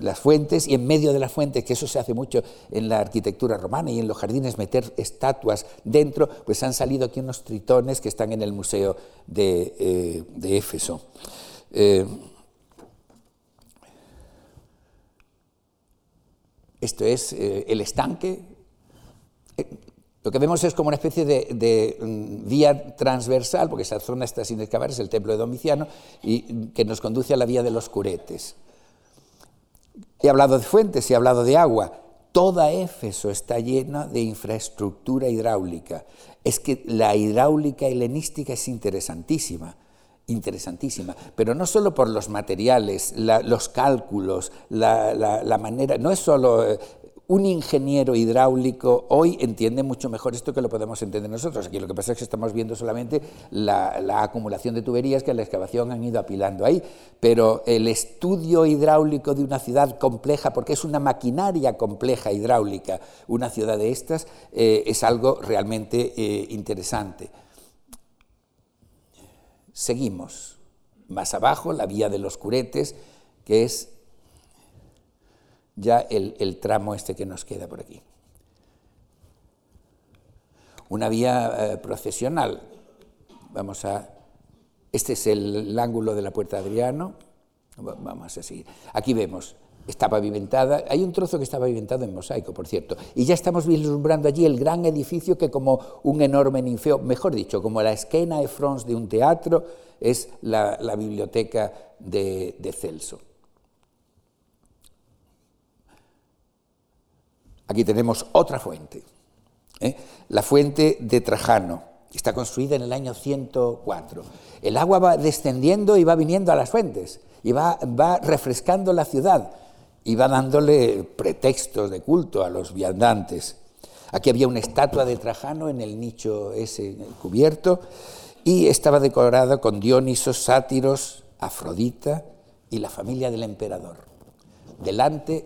las fuentes y en medio de las fuentes, que eso se hace mucho en la arquitectura romana y en los jardines, meter estatuas dentro, pues han salido aquí unos tritones que están en el Museo de, eh, Éfeso. Eh, esto es eh, el estanque. Lo que vemos es como una especie de, mm, vía transversal, porque esa zona está sin excavar, es el templo de Domiciano, y que nos conduce a la vía de los curetes. He hablado de fuentes, he hablado de agua. Toda Éfeso está llena de infraestructura hidráulica. Es que la hidráulica helenística es interesantísima, interesantísima, pero no solo por los materiales, los cálculos, la, manera, no es solo eh, un ingeniero hidráulico hoy entiende mucho mejor esto que lo podemos entender nosotros. Aquí lo que pasa es que estamos viendo solamente la, acumulación de tuberías que en la excavación han ido apilando ahí, pero el estudio hidráulico de una ciudad compleja, porque es una maquinaria compleja hidráulica, una ciudad de estas, eh, es algo realmente eh, interesante. Seguimos. Más abajo, la vía de los curetes, que es ya el, tramo este que nos queda por aquí. Una vía eh, procesional. Vamos a. Este es el, ángulo de la Puerta Adriano. Vamos a seguir. Aquí vemos está pavimentada, hay un trozo que está pavimentado en mosaico, por cierto, y ya estamos vislumbrando allí el gran edificio que como un enorme ninfeo, mejor dicho, como la esquena de France de un teatro, es la, biblioteca de Celso. Aquí tenemos otra fuente, ¿eh? la fuente de Trajano, está construida en el año 104. El agua va descendiendo y va viniendo a las fuentes, y va, va refrescando la ciudad, y va dándole pretextos de culto a los viandantes. Aquí había una estatua de Trajano en el nicho ese cubierto, y estaba decorada con Dionisos, sátiros, Afrodita y la familia del emperador delante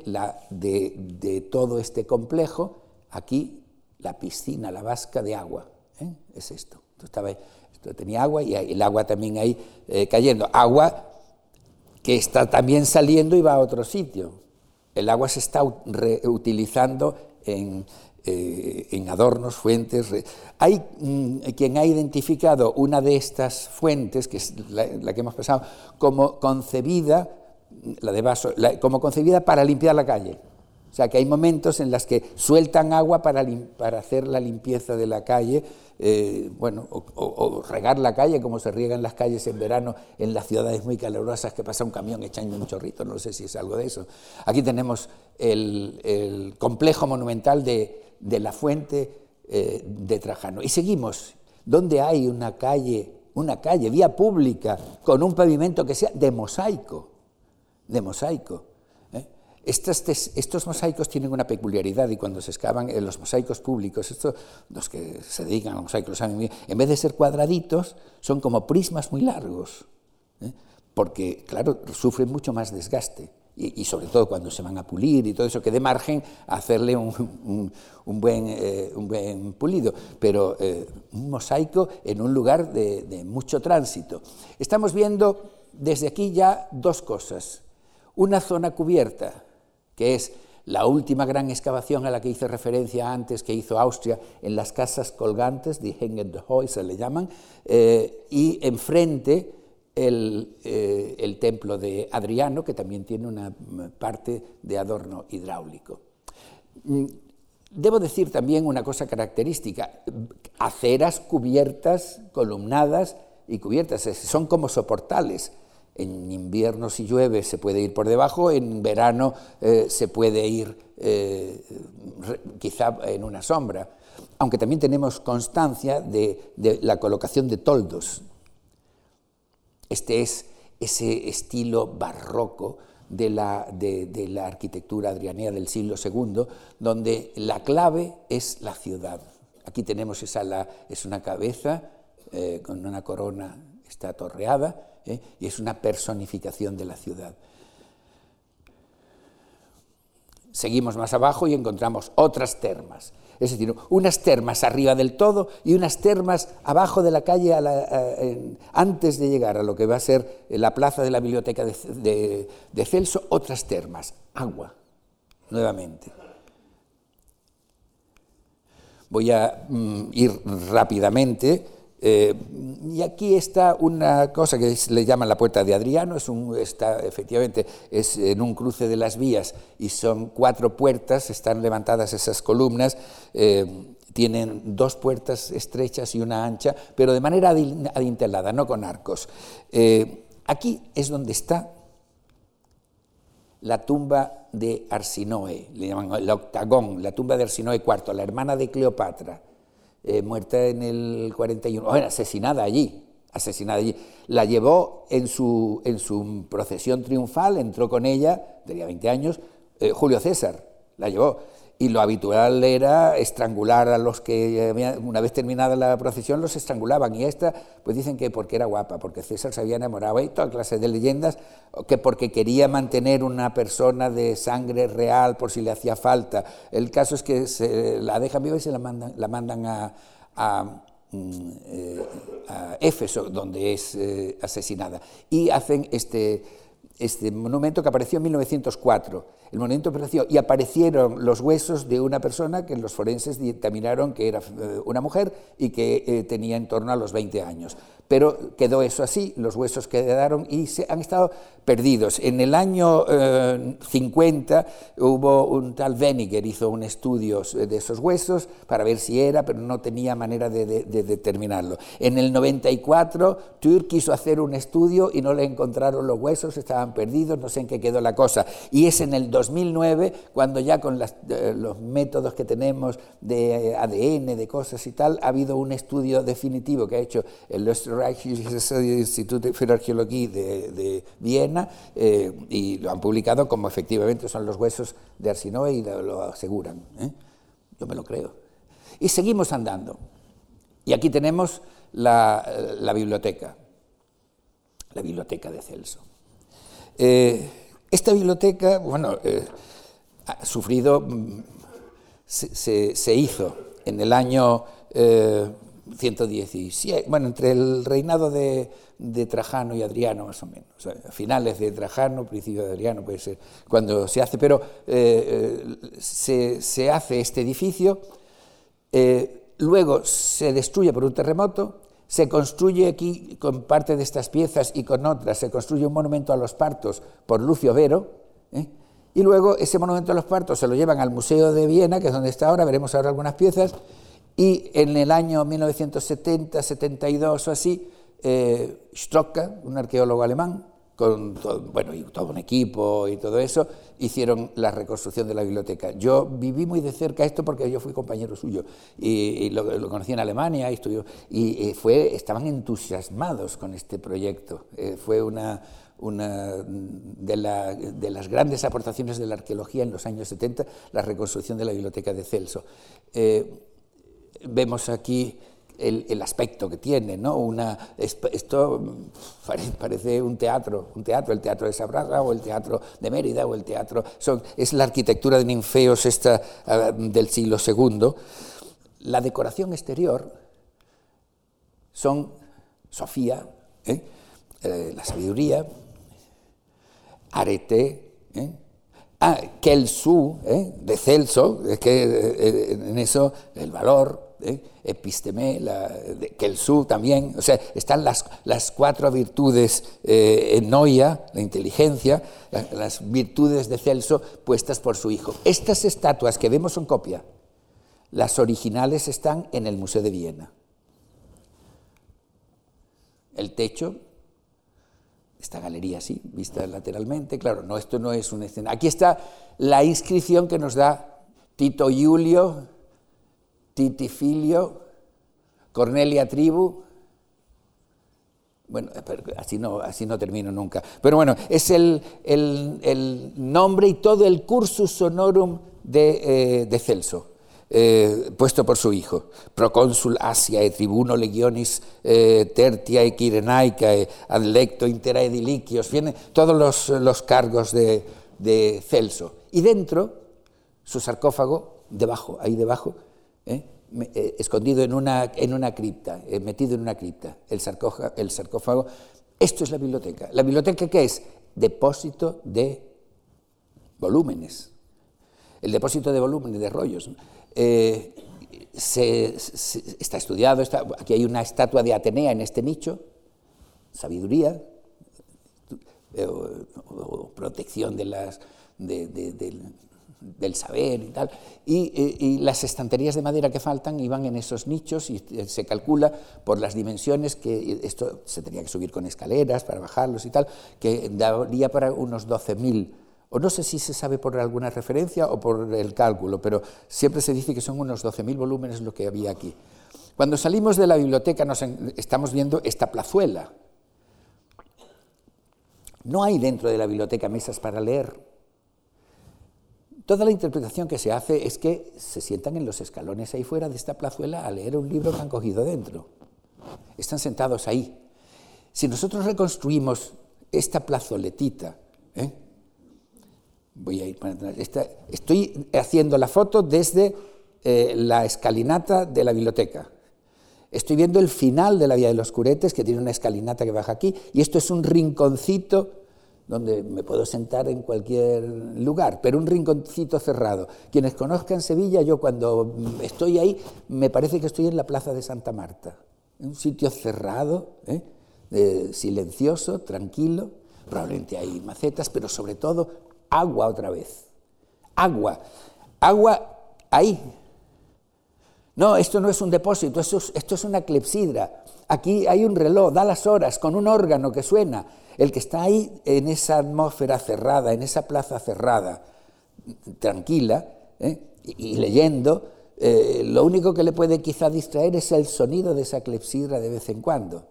de, todo este complejo, aquí la piscina, la vasca de agua. ¿eh? Es esto. Esto, tenía agua y el agua también ahí eh, cayendo. Agua que está también saliendo y va a otro sitio. El agua se está reutilizando en, eh, adornos, fuentes. Hay mm, quien ha identificado una de estas fuentes, que es la que hemos pasado, como concebida la de vaso, como concebida para limpiar la calle. O sea, que hay momentos en los que sueltan agua para, para hacer la limpieza de la calle, eh, bueno, o, regar la calle como se riegan las calles en verano en las ciudades muy calurosas que pasa un camión echando un chorrito, no sé si es algo de eso. Aquí tenemos el, complejo monumental de, la fuente eh, de Trajano. Y seguimos, donde hay una calle, una calle, vía pública, con un pavimento que sea de mosaico de mosaico. ¿eh? estos mosaicos tienen una peculiaridad y cuando se excavan en los mosaicos públicos, estos, los que se dedican a mosaicos, saben en vez de ser cuadraditos, son como prismas muy largos, ¿eh? porque, claro, sufren mucho más desgaste. Y, sobre todo cuando se van a pulir y todo eso, que de margen a hacerle un, buen, eh, un buen, pulido, pero un mosaico en un lugar de mucho tránsito. Estamos viendo desde aquí ya dos cosas. Una zona cubierta, que es la última gran excavación a la que hice referencia antes, que hizo Austria en las casas colgantes, die Hängen se le llaman, eh, y enfrente el, eh, el, templo de Adriano, que también tiene una parte de adorno hidráulico. Mm, debo decir también una cosa característica, aceras cubiertas, columnadas y cubiertas, son como soportales, en invierno si llueve se puede ir por debajo, en verano eh, se puede ir eh, quizá en una sombra, aunque también tenemos constancia de, la colocación de toldos. Este es ese estilo barroco de la, arquitectura adrianea del siglo II, donde la clave es la ciudad. Aquí tenemos esa, es una cabeza eh, con una corona, está torreada, ¿eh? y es una personificación de la ciudad. Seguimos más abajo y encontramos otras termas, es decir, unas termas arriba del todo y unas termas abajo de la calle antes de llegar a lo que va a ser la plaza de la biblioteca de, Celso, otras termas, agua, nuevamente. Voy a mm, ir rápidamente eh, y aquí está una cosa que le llaman la puerta de Adriano, es un, está, efectivamente es en un cruce de las vías y son cuatro puertas, están levantadas esas columnas, eh, tienen dos puertas estrechas y una ancha, pero de manera adintelada, no con arcos. Eh, aquí es donde está la tumba de Arsinoe, le llaman el octagón, la tumba de Arsinoe IV, la hermana de Cleopatra eh, muerta en el 41, bueno, asesinada allí, asesinada allí. La llevó en su, en su procesión triunfal, entró con ella, tenía 20 años, eh, Julio César, la llevó. Y lo habitual era estrangular a los que, una vez terminada la procesión, los estrangulaban. Y esta, pues dicen que porque era guapa, porque César se había enamorado, hay toda clase de leyendas, que porque quería mantener una persona de sangre real por si le hacía falta. El caso es que se la dejan viva y se la mandan, la mandan a, a mm, eh, Éfeso, donde es eh, asesinada. Y hacen este, este monumento que apareció en 1904 el monumento apareció y aparecieron los huesos de una persona que los forenses dictaminaron que era eh, una mujer y que eh, tenía en torno a los 20 años. Pero quedó eso así, los huesos quedaron y se han estado perdidos. En el año 50 eh, hubo un tal Weniger, hizo un estudio de esos huesos para ver si era, pero no tenía manera de, determinarlo. En el 94 Tur quiso hacer un estudio y no le encontraron los huesos, estaban perdidos, no sé en qué quedó la cosa. Y es en el 2009, cuando ya con eh, los métodos que tenemos de ADN, de cosas y tal, ha habido un estudio definitivo que ha hecho el Österreichisches Institut für Archäologie de, Viena eh, y lo han publicado como efectivamente son los huesos de Arsinoe y lo, aseguran. ¿eh? Yo me lo creo. Y seguimos andando. Y aquí tenemos la, biblioteca, la biblioteca de Celso. Esta biblioteca, bueno, eh, ha sufrido, mm, se, hizo en el año 117, eh, bueno, entre el reinado de, Trajano y Adriano, más o menos, finales de Trajano, principio de Adriano, puede ser, cuando se hace, pero eh, se, se, hace este edificio, luego se destruye por un terremoto, se construye aquí con parte de estas piezas y con otras, se construye un monumento a los partos por Lucio Vero, ¿eh? y luego ese monumento a los partos se lo llevan al Museo de Viena, que es donde está ahora, veremos ahora algunas piezas, y en el año 1970, 72 o así, eh, un arqueólogo alemán, con todo, bueno, y todo un equipo y todo eso, hicieron la reconstrucción de la biblioteca. Yo viví muy de cerca esto porque yo fui compañero suyo y, lo, conocí en Alemania y, estudió, y fue, estaban entusiasmados con este proyecto. Eh, fue una, una de, las grandes aportaciones de la arqueología en los años 70, la reconstrucción de la biblioteca de Celso. Eh, vemos aquí el, aspecto que tiene, ¿no? Una, esto parece un teatro, un teatro, el teatro de Sabraga o el teatro de Mérida o el teatro, son, es la arquitectura de Ninfeos esta del siglo II. La decoración exterior son Sofía, ¿eh? Eh, la sabiduría, arete, ¿eh? ah, Kelsu, ¿eh? de Celso, es que en eso el valor, ¿eh? episteme, la, su también, o sea, están las, las cuatro virtudes eh, en Noia, la inteligencia, las virtudes de Celso puestas por su hijo. Estas estatuas que vemos son copia, las originales están en el Museo de Viena. El techo, esta galería así, vista lateralmente, claro, no, esto no es una escena. Aquí está la inscripción que nos da Tito Julio, Titifilio, Cornelia Tribu. Bueno, así no, termino nunca. Pero bueno, es el, nombre y todo el cursus sonorum de, eh, Celso. Eh, puesto por su hijo, procónsul Asia e tribuno legionis eh, tertia e quirenaica e adlecto intera edilicios, vienen todos los, cargos de, de, Celso. Y dentro, su sarcófago, debajo, ahí debajo, ¿eh? Eh, escondido en una, en una cripta, eh, metido en una cripta, el sarcófago. Esto es la biblioteca. ¿La biblioteca qué es? Depósito de volúmenes. El depósito de volúmenes, de rollos. Se, está estudiado, aquí hay una estatua de Atenea en este nicho, sabiduría, o, protección de las, de, del saber y tal, eh, y, las estanterías de madera que faltan iban en esos nichos y eh, se calcula por las dimensiones que esto se tenía que subir con escaleras para bajarlos y tal, que daría para unos 12.000 o no sé si se sabe por alguna referencia o por el cálculo, pero siempre se dice que son unos 12.000 volúmenes lo que había aquí. Cuando salimos de la biblioteca nos estamos viendo esta plazuela. No hay dentro de la biblioteca mesas para leer, Toda la interpretación que se hace es que se sientan en los escalones ahí fuera de esta plazuela a leer un libro que han cogido dentro. Están sentados ahí. Si nosotros reconstruimos esta plazoletita, ¿eh? voy a ir para atrás, estoy haciendo la foto desde eh, la escalinata de la biblioteca. Estoy viendo el final de la Vía de los Curetes, que tiene una escalinata que baja aquí, y esto es un rinconcito donde me puedo sentar en cualquier lugar, pero un rinconcito cerrado. Quienes conozcan Sevilla, yo cuando estoy ahí, me parece que estoy en la Plaza de Santa Marta, un sitio cerrado, ¿eh? silencioso, tranquilo, probablemente hay macetas, pero sobre todo agua otra vez. Agua, agua ahí, no, esto no es un depósito, esto es, una clepsidra. Aquí hay un reloj, da las horas con un órgano que suena. El que está ahí en esa atmósfera cerrada, en esa plaza cerrada, tranquila, ¿eh? y, leyendo, eh, lo único que le puede quizá distraer es el sonido de esa clepsidra de vez en cuando.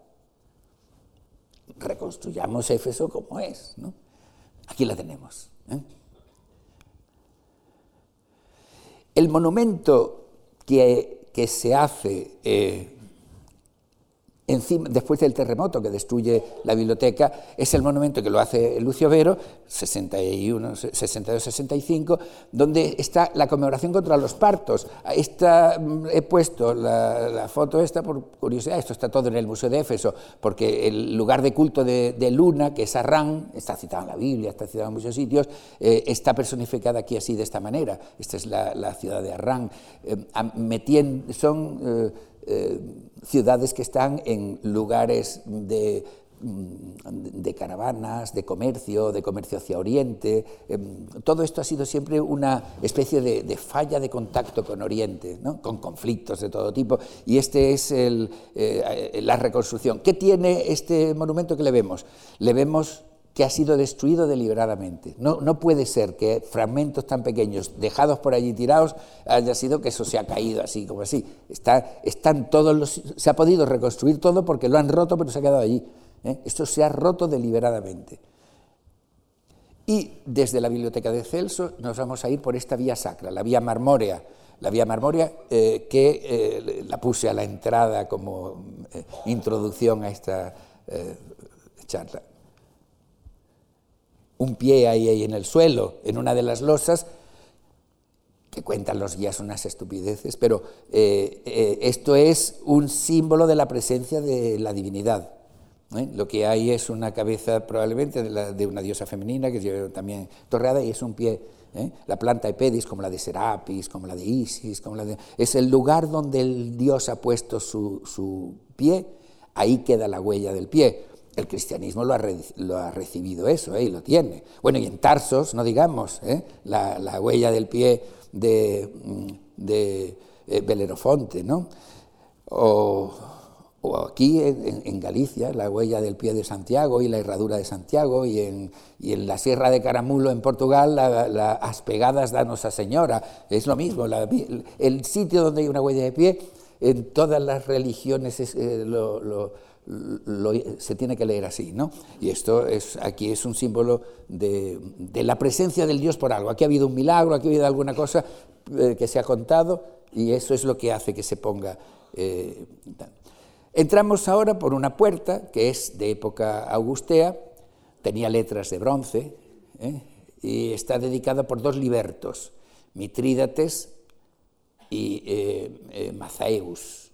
Reconstruyamos Éfeso como es. ¿no? Aquí la tenemos. ¿eh? El monumento que que se hace eh, después del terremoto que destruye la biblioteca, es el monumento que lo hace Lucio Vero, 61, 62-65, donde está la conmemoración contra los partos. Esta, mm, he puesto la, foto esta por curiosidad, esto está todo en el Museo de Éfeso, porque el lugar de culto de, Luna, que es Arrán, está citado en la Biblia, está citado en muchos sitios, eh, está personificada aquí así de esta manera. Esta es la, ciudad de Arrán. Eh, son... Eh, eh, ciudades que están en lugares de, mm, de caravanas, de comercio, de comercio hacia Oriente. Em, todo esto ha sido siempre una especie de, falla de contacto con Oriente, con conflictos de todo tipo. Y este es eh, la reconstrucción. ¿Qué tiene este monumento que le vemos? Le vemos que ha sido destruido deliberadamente. No, no, puede ser que fragmentos tan pequeños dejados por allí tirados haya sido que eso se ha caído así como así. Está, están todos los, se ha podido reconstruir todo porque lo han roto pero se ha quedado allí. ¿eh? Esto se ha roto deliberadamente. Y desde la Biblioteca de Celso nos vamos a ir por esta vía sacra, la vía marmórea. La vía marmórea eh, que eh, la puse a la entrada como introducción a esta charla un pie ahí, en el suelo, en una de las losas, que cuentan los guías unas estupideces, pero eh, eh, esto es un símbolo de la presencia de la divinidad. ¿eh? Lo que hay es una cabeza probablemente de, una diosa femenina que lleva también torreada y es un pie. La planta Epedis, como la de Serapis, como la de Isis, como la de... es el lugar donde el dios ha puesto su, su pie, ahí queda la huella del pie. El cristianismo lo ha, recibido eso ¿eh? y lo tiene. Bueno, y en Tarsos, no digamos, ¿eh? la, huella del pie de, mm, de eh, Belerofonte, ¿no? O, aquí en, Galicia, la huella del pie de Santiago y la herradura de Santiago, y en, la Sierra de Caramulo en Portugal, las pegadas de Nuestra Señora. Es lo mismo, el sitio donde hay una huella de pie, en todas las religiones es, lo se tiene que leer así, ¿no? Y esto es, aquí es un símbolo de, la presencia del Dios por algo. Aquí ha habido un milagro, aquí ha habido alguna cosa eh, que se ha contado y eso es lo que hace que se ponga... Eh, Entramos ahora por una puerta que es de época augustea, tenía letras de bronce ¿eh? y está dedicada por dos libertos, Mitrídates y Mazaeus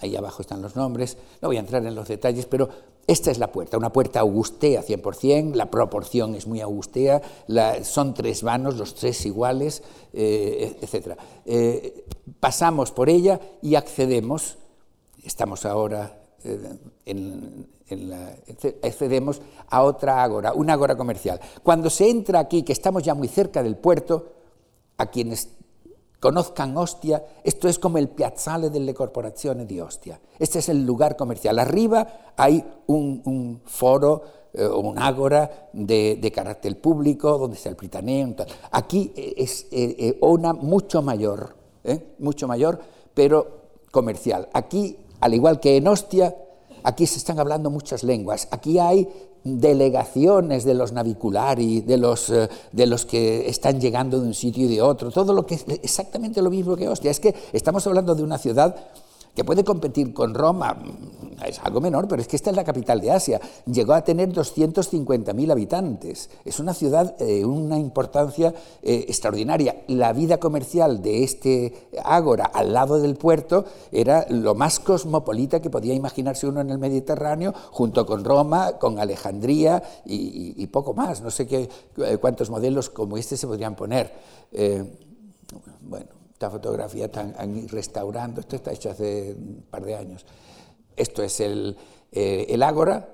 ahí abajo están los nombres, no voy a entrar en los detalles, pero esta es la puerta, una puerta augustea 100%, la proporción es muy augustea, son tres vanos, los tres iguales, eh, etc. Eh, pasamos por ella y accedemos, estamos ahora eh, en, accedemos a otra ágora, una ágora comercial. Cuando se entra aquí, que estamos ya muy cerca del puerto, a quienes conozcan Ostia, esto es como el piazzale delle corporazioni di Ostia. Este es el lugar comercial. Arriba hay un, foro o eh, un ágora de, carácter público, donde está el Pritaneo. Aquí es eh, eh, una mucho mayor, mucho mayor, pero comercial. Aquí, al igual que en Ostia, aquí se están hablando muchas lenguas. Aquí hay delegaciones de los naviculari, de los, eh, de los que están llegando de un sitio y de otro, todo lo que es exactamente lo mismo que Ostia. Es que estamos hablando de una ciudad que puede competir con Roma, es algo menor, pero es que esta es la capital de Asia, llegó a tener 250.000 habitantes, es una ciudad de eh, una importancia eh, extraordinaria. La vida comercial de este ágora al lado del puerto era lo más cosmopolita que podía imaginarse uno en el Mediterráneo, junto con Roma, con Alejandría y, poco más. No sé qué, eh, cuántos modelos como este se podrían poner. bueno, esta fotografía están restaurando, esto está hecho hace un par de años. Esto es el, eh, el ágora.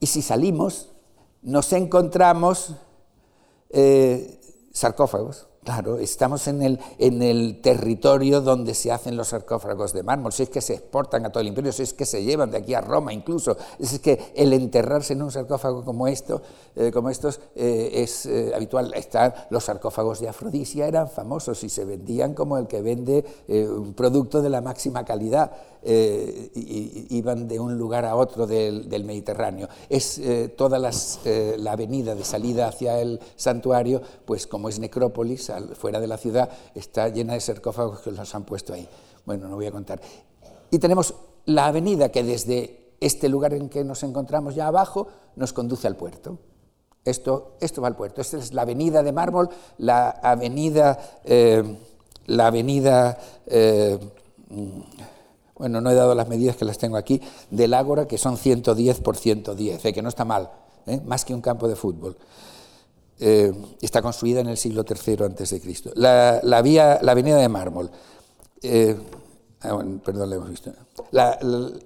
Y si salimos, nos encontramos eh, sarcófagos. Claro, estamos en el, en el, territorio donde se hacen los sarcófagos de mármol, si es que se exportan a todo el imperio, si es que se llevan de aquí a Roma incluso, es que el enterrarse en un sarcófago como, esto, eh, como estos eh, es eh, habitual. Están los sarcófagos de Afrodisia, eran famosos y se vendían como el que vende un producto de la máxima calidad. Y, iban de un lugar a otro del, del Mediterráneo. Es toda las, la avenida de salida hacia el santuario, pues como es necrópolis, fuera de la ciudad, está llena de sarcófagos que los han puesto ahí. Bueno, no voy a contar. Y tenemos la avenida que desde este lugar en que nos encontramos ya abajo nos conduce al puerto. Esto, esto va al puerto. Esta es la avenida de mármol, la avenida, eh, la avenida, eh, bueno, no he dado las medidas que las tengo aquí, del Ágora, que son 110 por 110, eh, que no está mal, más que un campo de fútbol. Eh, está construida en el siglo III de Cristo. La, vía, la avenida de mármol. Eh, ah, perdón, la hemos visto.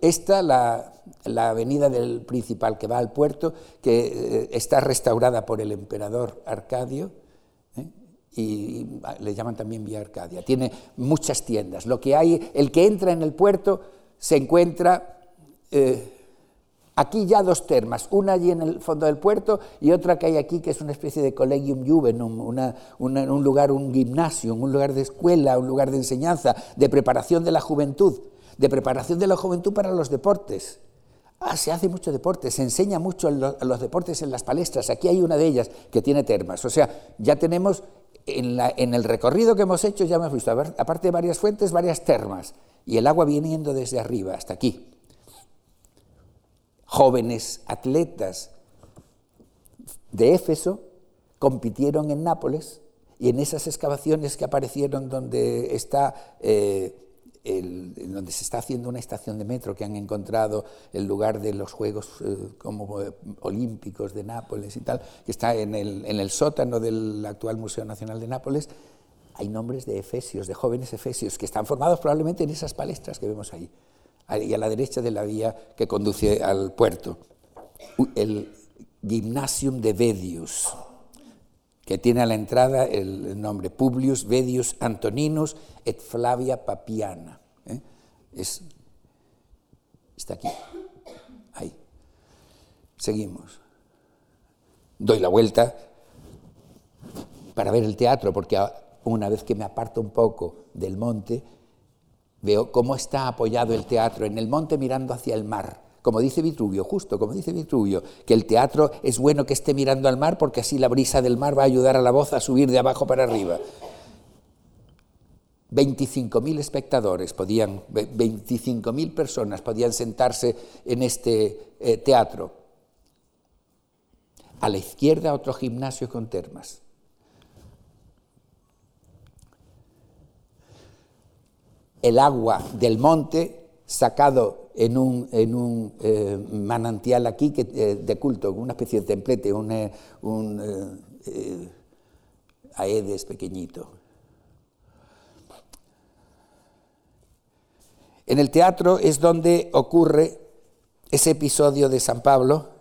esta, la, avenida del principal que va al puerto, que eh, está restaurada por el emperador Arcadio, y le llaman también Vía Arcadia. Tiene muchas tiendas. Lo que hay, el que entra en el puerto se encuentra Aquí ya dos termas, una allí en el fondo del puerto y otra que hay aquí que es una especie de collegium juvenum, un lugar, un gimnasio, un lugar de escuela, un lugar de enseñanza, de preparación de la juventud, de preparación de la juventud para los deportes. Ah, se hace mucho deporte, se enseña mucho los deportes en las palestras. Aquí hay una de ellas que tiene termas. O sea, ya tenemos en, en el recorrido que hemos hecho, ya hemos visto, aparte de varias fuentes, varias termas. Y el agua viniendo desde arriba hasta aquí jóvenes atletas de Éfeso compitieron en Nápoles y en esas excavaciones que aparecieron donde está eh, donde se está haciendo una estación de metro que han encontrado el lugar de los Juegos eh, como eh, Olímpicos de Nápoles y tal, que está en el, en el sótano del actual Museo Nacional de Nápoles, hay nombres de efesios, de jóvenes efesios, que están formados probablemente en esas palestras que vemos ahí y a la derecha de la vía que conduce al puerto. El Gymnasium de Vedius, que tiene a la entrada el nombre Publius Vedius Antoninus et Flavia Papiana. ¿eh? Es, está aquí, ahí. Seguimos. Doy la vuelta para ver el teatro, porque una vez que me aparto un poco del monte, Veo cómo está apoyado el teatro en el monte mirando hacia el mar. Como dice Vitruvio, justo como dice Vitruvio, que el teatro es bueno que esté mirando al mar porque así la brisa del mar va a ayudar a la voz a subir de abajo para arriba. 25.000 espectadores podían, 25.000 personas podían sentarse en este eh, teatro. A la izquierda otro gimnasio con termas. El agua del monte sacado en un, en un eh, manantial aquí que, eh, de culto, una especie de templete, un, eh, un aedes pequeñito. En el teatro es donde ocurre ese episodio de San Pablo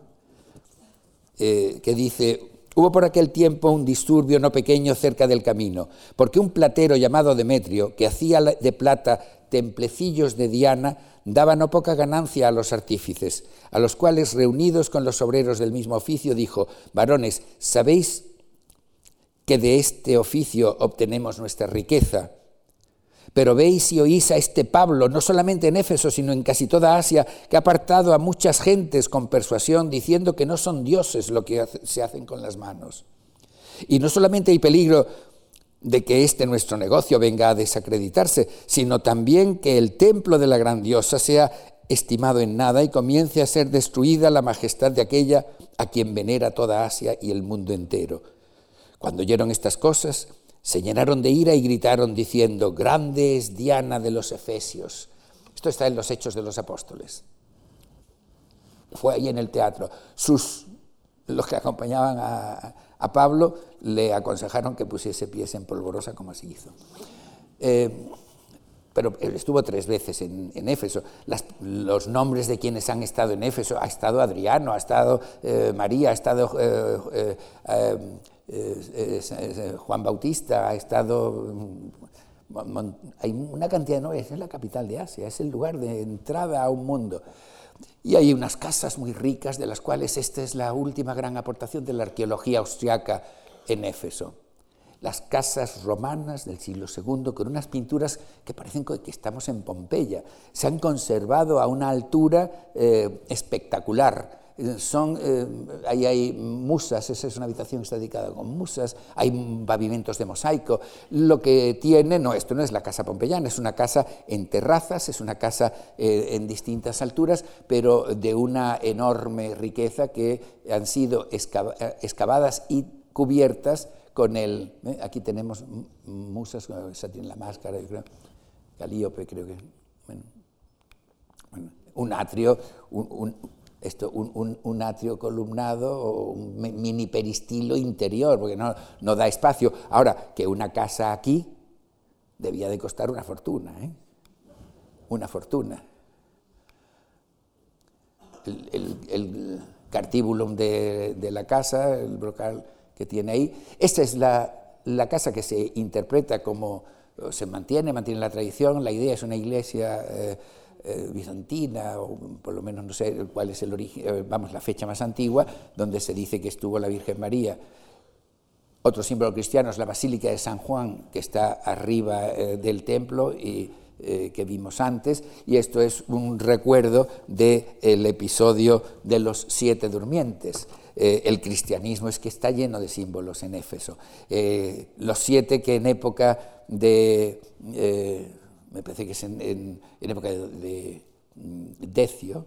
que dice, Hubo por aquel tiempo un disturbio no pequeño cerca del camino, porque un platero llamado Demetrio, que hacía de plata templecillos de Diana, daba no poca ganancia a los artífices, a los cuales, reunidos con los obreros del mismo oficio, dijo, varones, ¿sabéis que de este oficio obtenemos nuestra riqueza? Pero veis y oís a este Pablo, no solamente en Éfeso, sino en casi toda Asia, que ha apartado a muchas gentes con persuasión, diciendo que no son dioses lo que se hacen con las manos. Y no solamente hay peligro de que este nuestro negocio venga a desacreditarse, sino también que el templo de la gran diosa sea estimado en nada y comience a ser destruida la majestad de aquella a quien venera toda Asia y el mundo entero. Cuando oyeron estas cosas, se llenaron de ira y gritaron diciendo, grande es Diana de los Efesios. Esto está en los Hechos de los Apóstoles. Fue ahí en el teatro. Sus, los que acompañaban a, Pablo le aconsejaron que pusiese pies en polvorosa como así hizo. Eh, pero estuvo tres veces en, Éfeso. los nombres de quienes han estado en Éfeso, ha estado Adriano, ha estado eh, María, ha estado eh, eh, Juan Bautista, ha estado... Mm, hay una cantidad, no, es la capital de Asia, es el lugar de entrada a un mundo. Y hay unas casas muy ricas, de las cuales esta es la última gran aportación de la arqueología austriaca en Éfeso las casas romanas del siglo II con unas pinturas que parecen que estamos en Pompeya. Se han conservado a una altura eh, espectacular. Son, eh, ahí hay musas, esa es una habitación que está dedicada con musas, hay pavimentos de mosaico. Lo que tiene, no, esto no es la casa pompeyana, es una casa en terrazas, es una casa eh, en distintas alturas, pero de una enorme riqueza que han sido excavadas y cubiertas con el... ¿eh? Aquí tenemos musas, esa tiene la máscara, yo creo, Calíope creo que... Bueno, un atrio, un, esto, un, atrio columnado o un mini peristilo interior, porque no, no da espacio. Ahora, que una casa aquí debía de costar una fortuna, ¿eh? Una fortuna. El, el, de, de, la casa, el brocal que tiene ahí. Esta es la, la casa que se interpreta como se mantiene, mantiene la tradición, la idea es una iglesia eh, eh, bizantina, o por lo menos no sé cuál es el origen, eh, vamos, la fecha más antigua, donde se dice que estuvo la Virgen María. Otro símbolo cristiano es la Basílica de San Juan, que está arriba del templo y que vimos antes, y esto es un recuerdo del episodio de los siete durmientes. Eh, el cristianismo es que está lleno de símbolos en Éfeso. Eh, los siete que en época de, eh, me parece que es en, época de, mm, Decio,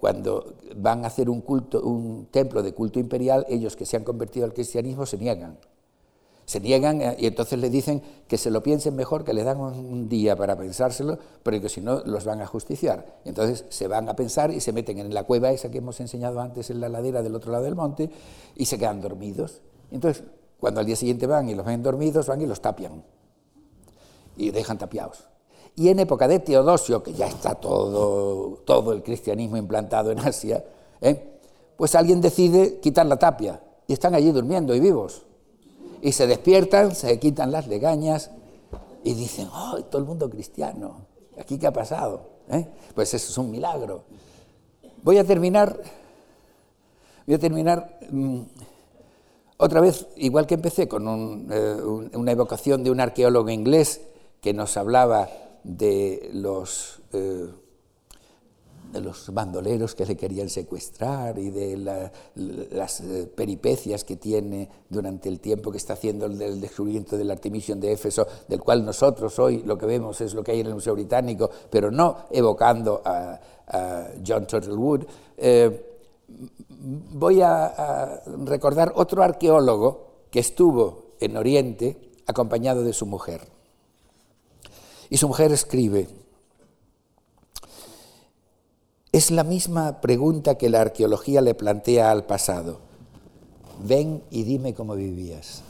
cuando van a hacer un, templo de culto imperial, ellos que se han convertido al cristianismo se niegan se niegan eh, y entonces le dicen que se lo piensen mejor, que le dan un día para pensárselo, pero que si no los van a justiciar. Entonces se van a pensar y se meten en la cueva esa que hemos enseñado antes en la ladera del otro lado del monte y se quedan dormidos. Entonces, cuando al día siguiente van y los ven dormidos, van y los tapian y dejan tapiados. Y en época de Teodosio, que ya está todo, todo el cristianismo implantado en Asia, ¿eh? pues alguien decide quitar la tapia y están allí durmiendo y vivos y se despiertan, se quitan las legañas y dicen, ¡oh, todo el mundo cristiano! ¿Aquí qué ha pasado? ¿Eh? Pues eso es un milagro. Voy a terminar, voy a terminar mm, otra vez, igual que empecé, con eh, una evocación de un arqueólogo inglés que nos hablaba de los... Eh, de los bandoleros que le querían secuestrar y de las eh, peripecias que tiene durante el tiempo que está haciendo el, descubrimiento del Artemision de Éfeso, del cual nosotros hoy lo que vemos es lo que hay en el Museo Británico, pero no evocando a, John Turtlewood. Eh, voy a recordar otro arqueólogo que estuvo en Oriente acompañado de su mujer. Y su mujer escribe, es la misma pregunta que la arqueología le plantea al pasado. Ven y dime cómo vivías.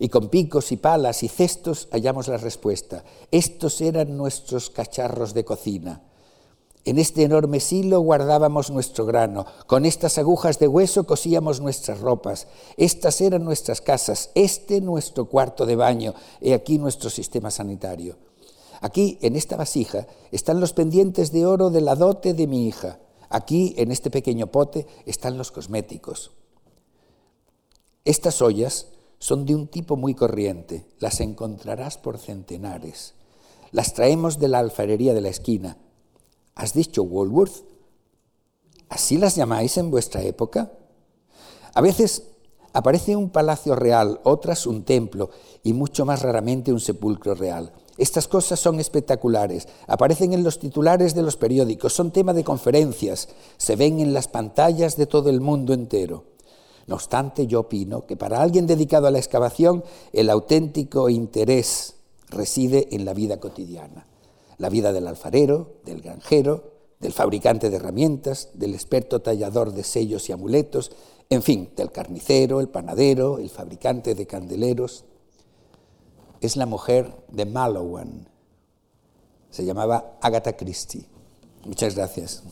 Y con picos y palas y cestos hallamos la respuesta. Estos eran nuestros cacharros de cocina. En este enorme silo guardábamos nuestro grano, con estas agujas de hueso cosíamos nuestras ropas, estas eran nuestras casas, este nuestro cuarto de baño, he aquí nuestro sistema sanitario. Aquí, en esta vasija, están los pendientes de oro de la dote de mi hija. Aquí, en este pequeño pote, están los cosméticos. Estas ollas son de un tipo muy corriente, las encontrarás por centenares. Las traemos de la alfarería de la esquina. ¿Has dicho Woolworth? ¿Así las llamáis en vuestra época? A veces aparece un palacio real, otras un templo y mucho más raramente un sepulcro real. Estas cosas son espectaculares, aparecen en los titulares de los periódicos, son tema de conferencias, se ven en las pantallas de todo el mundo entero. No obstante, yo opino que para alguien dedicado a la excavación, el auténtico interés reside en la vida cotidiana, la vida del alfarero, del granjero, del fabricante de herramientas, del experto tallador de sellos y amuletos, en fin, del carnicero, el panadero, el fabricante de candeleros. Es la mujer de Malowan. Se llamaba Agatha Christie. Muchas gracias.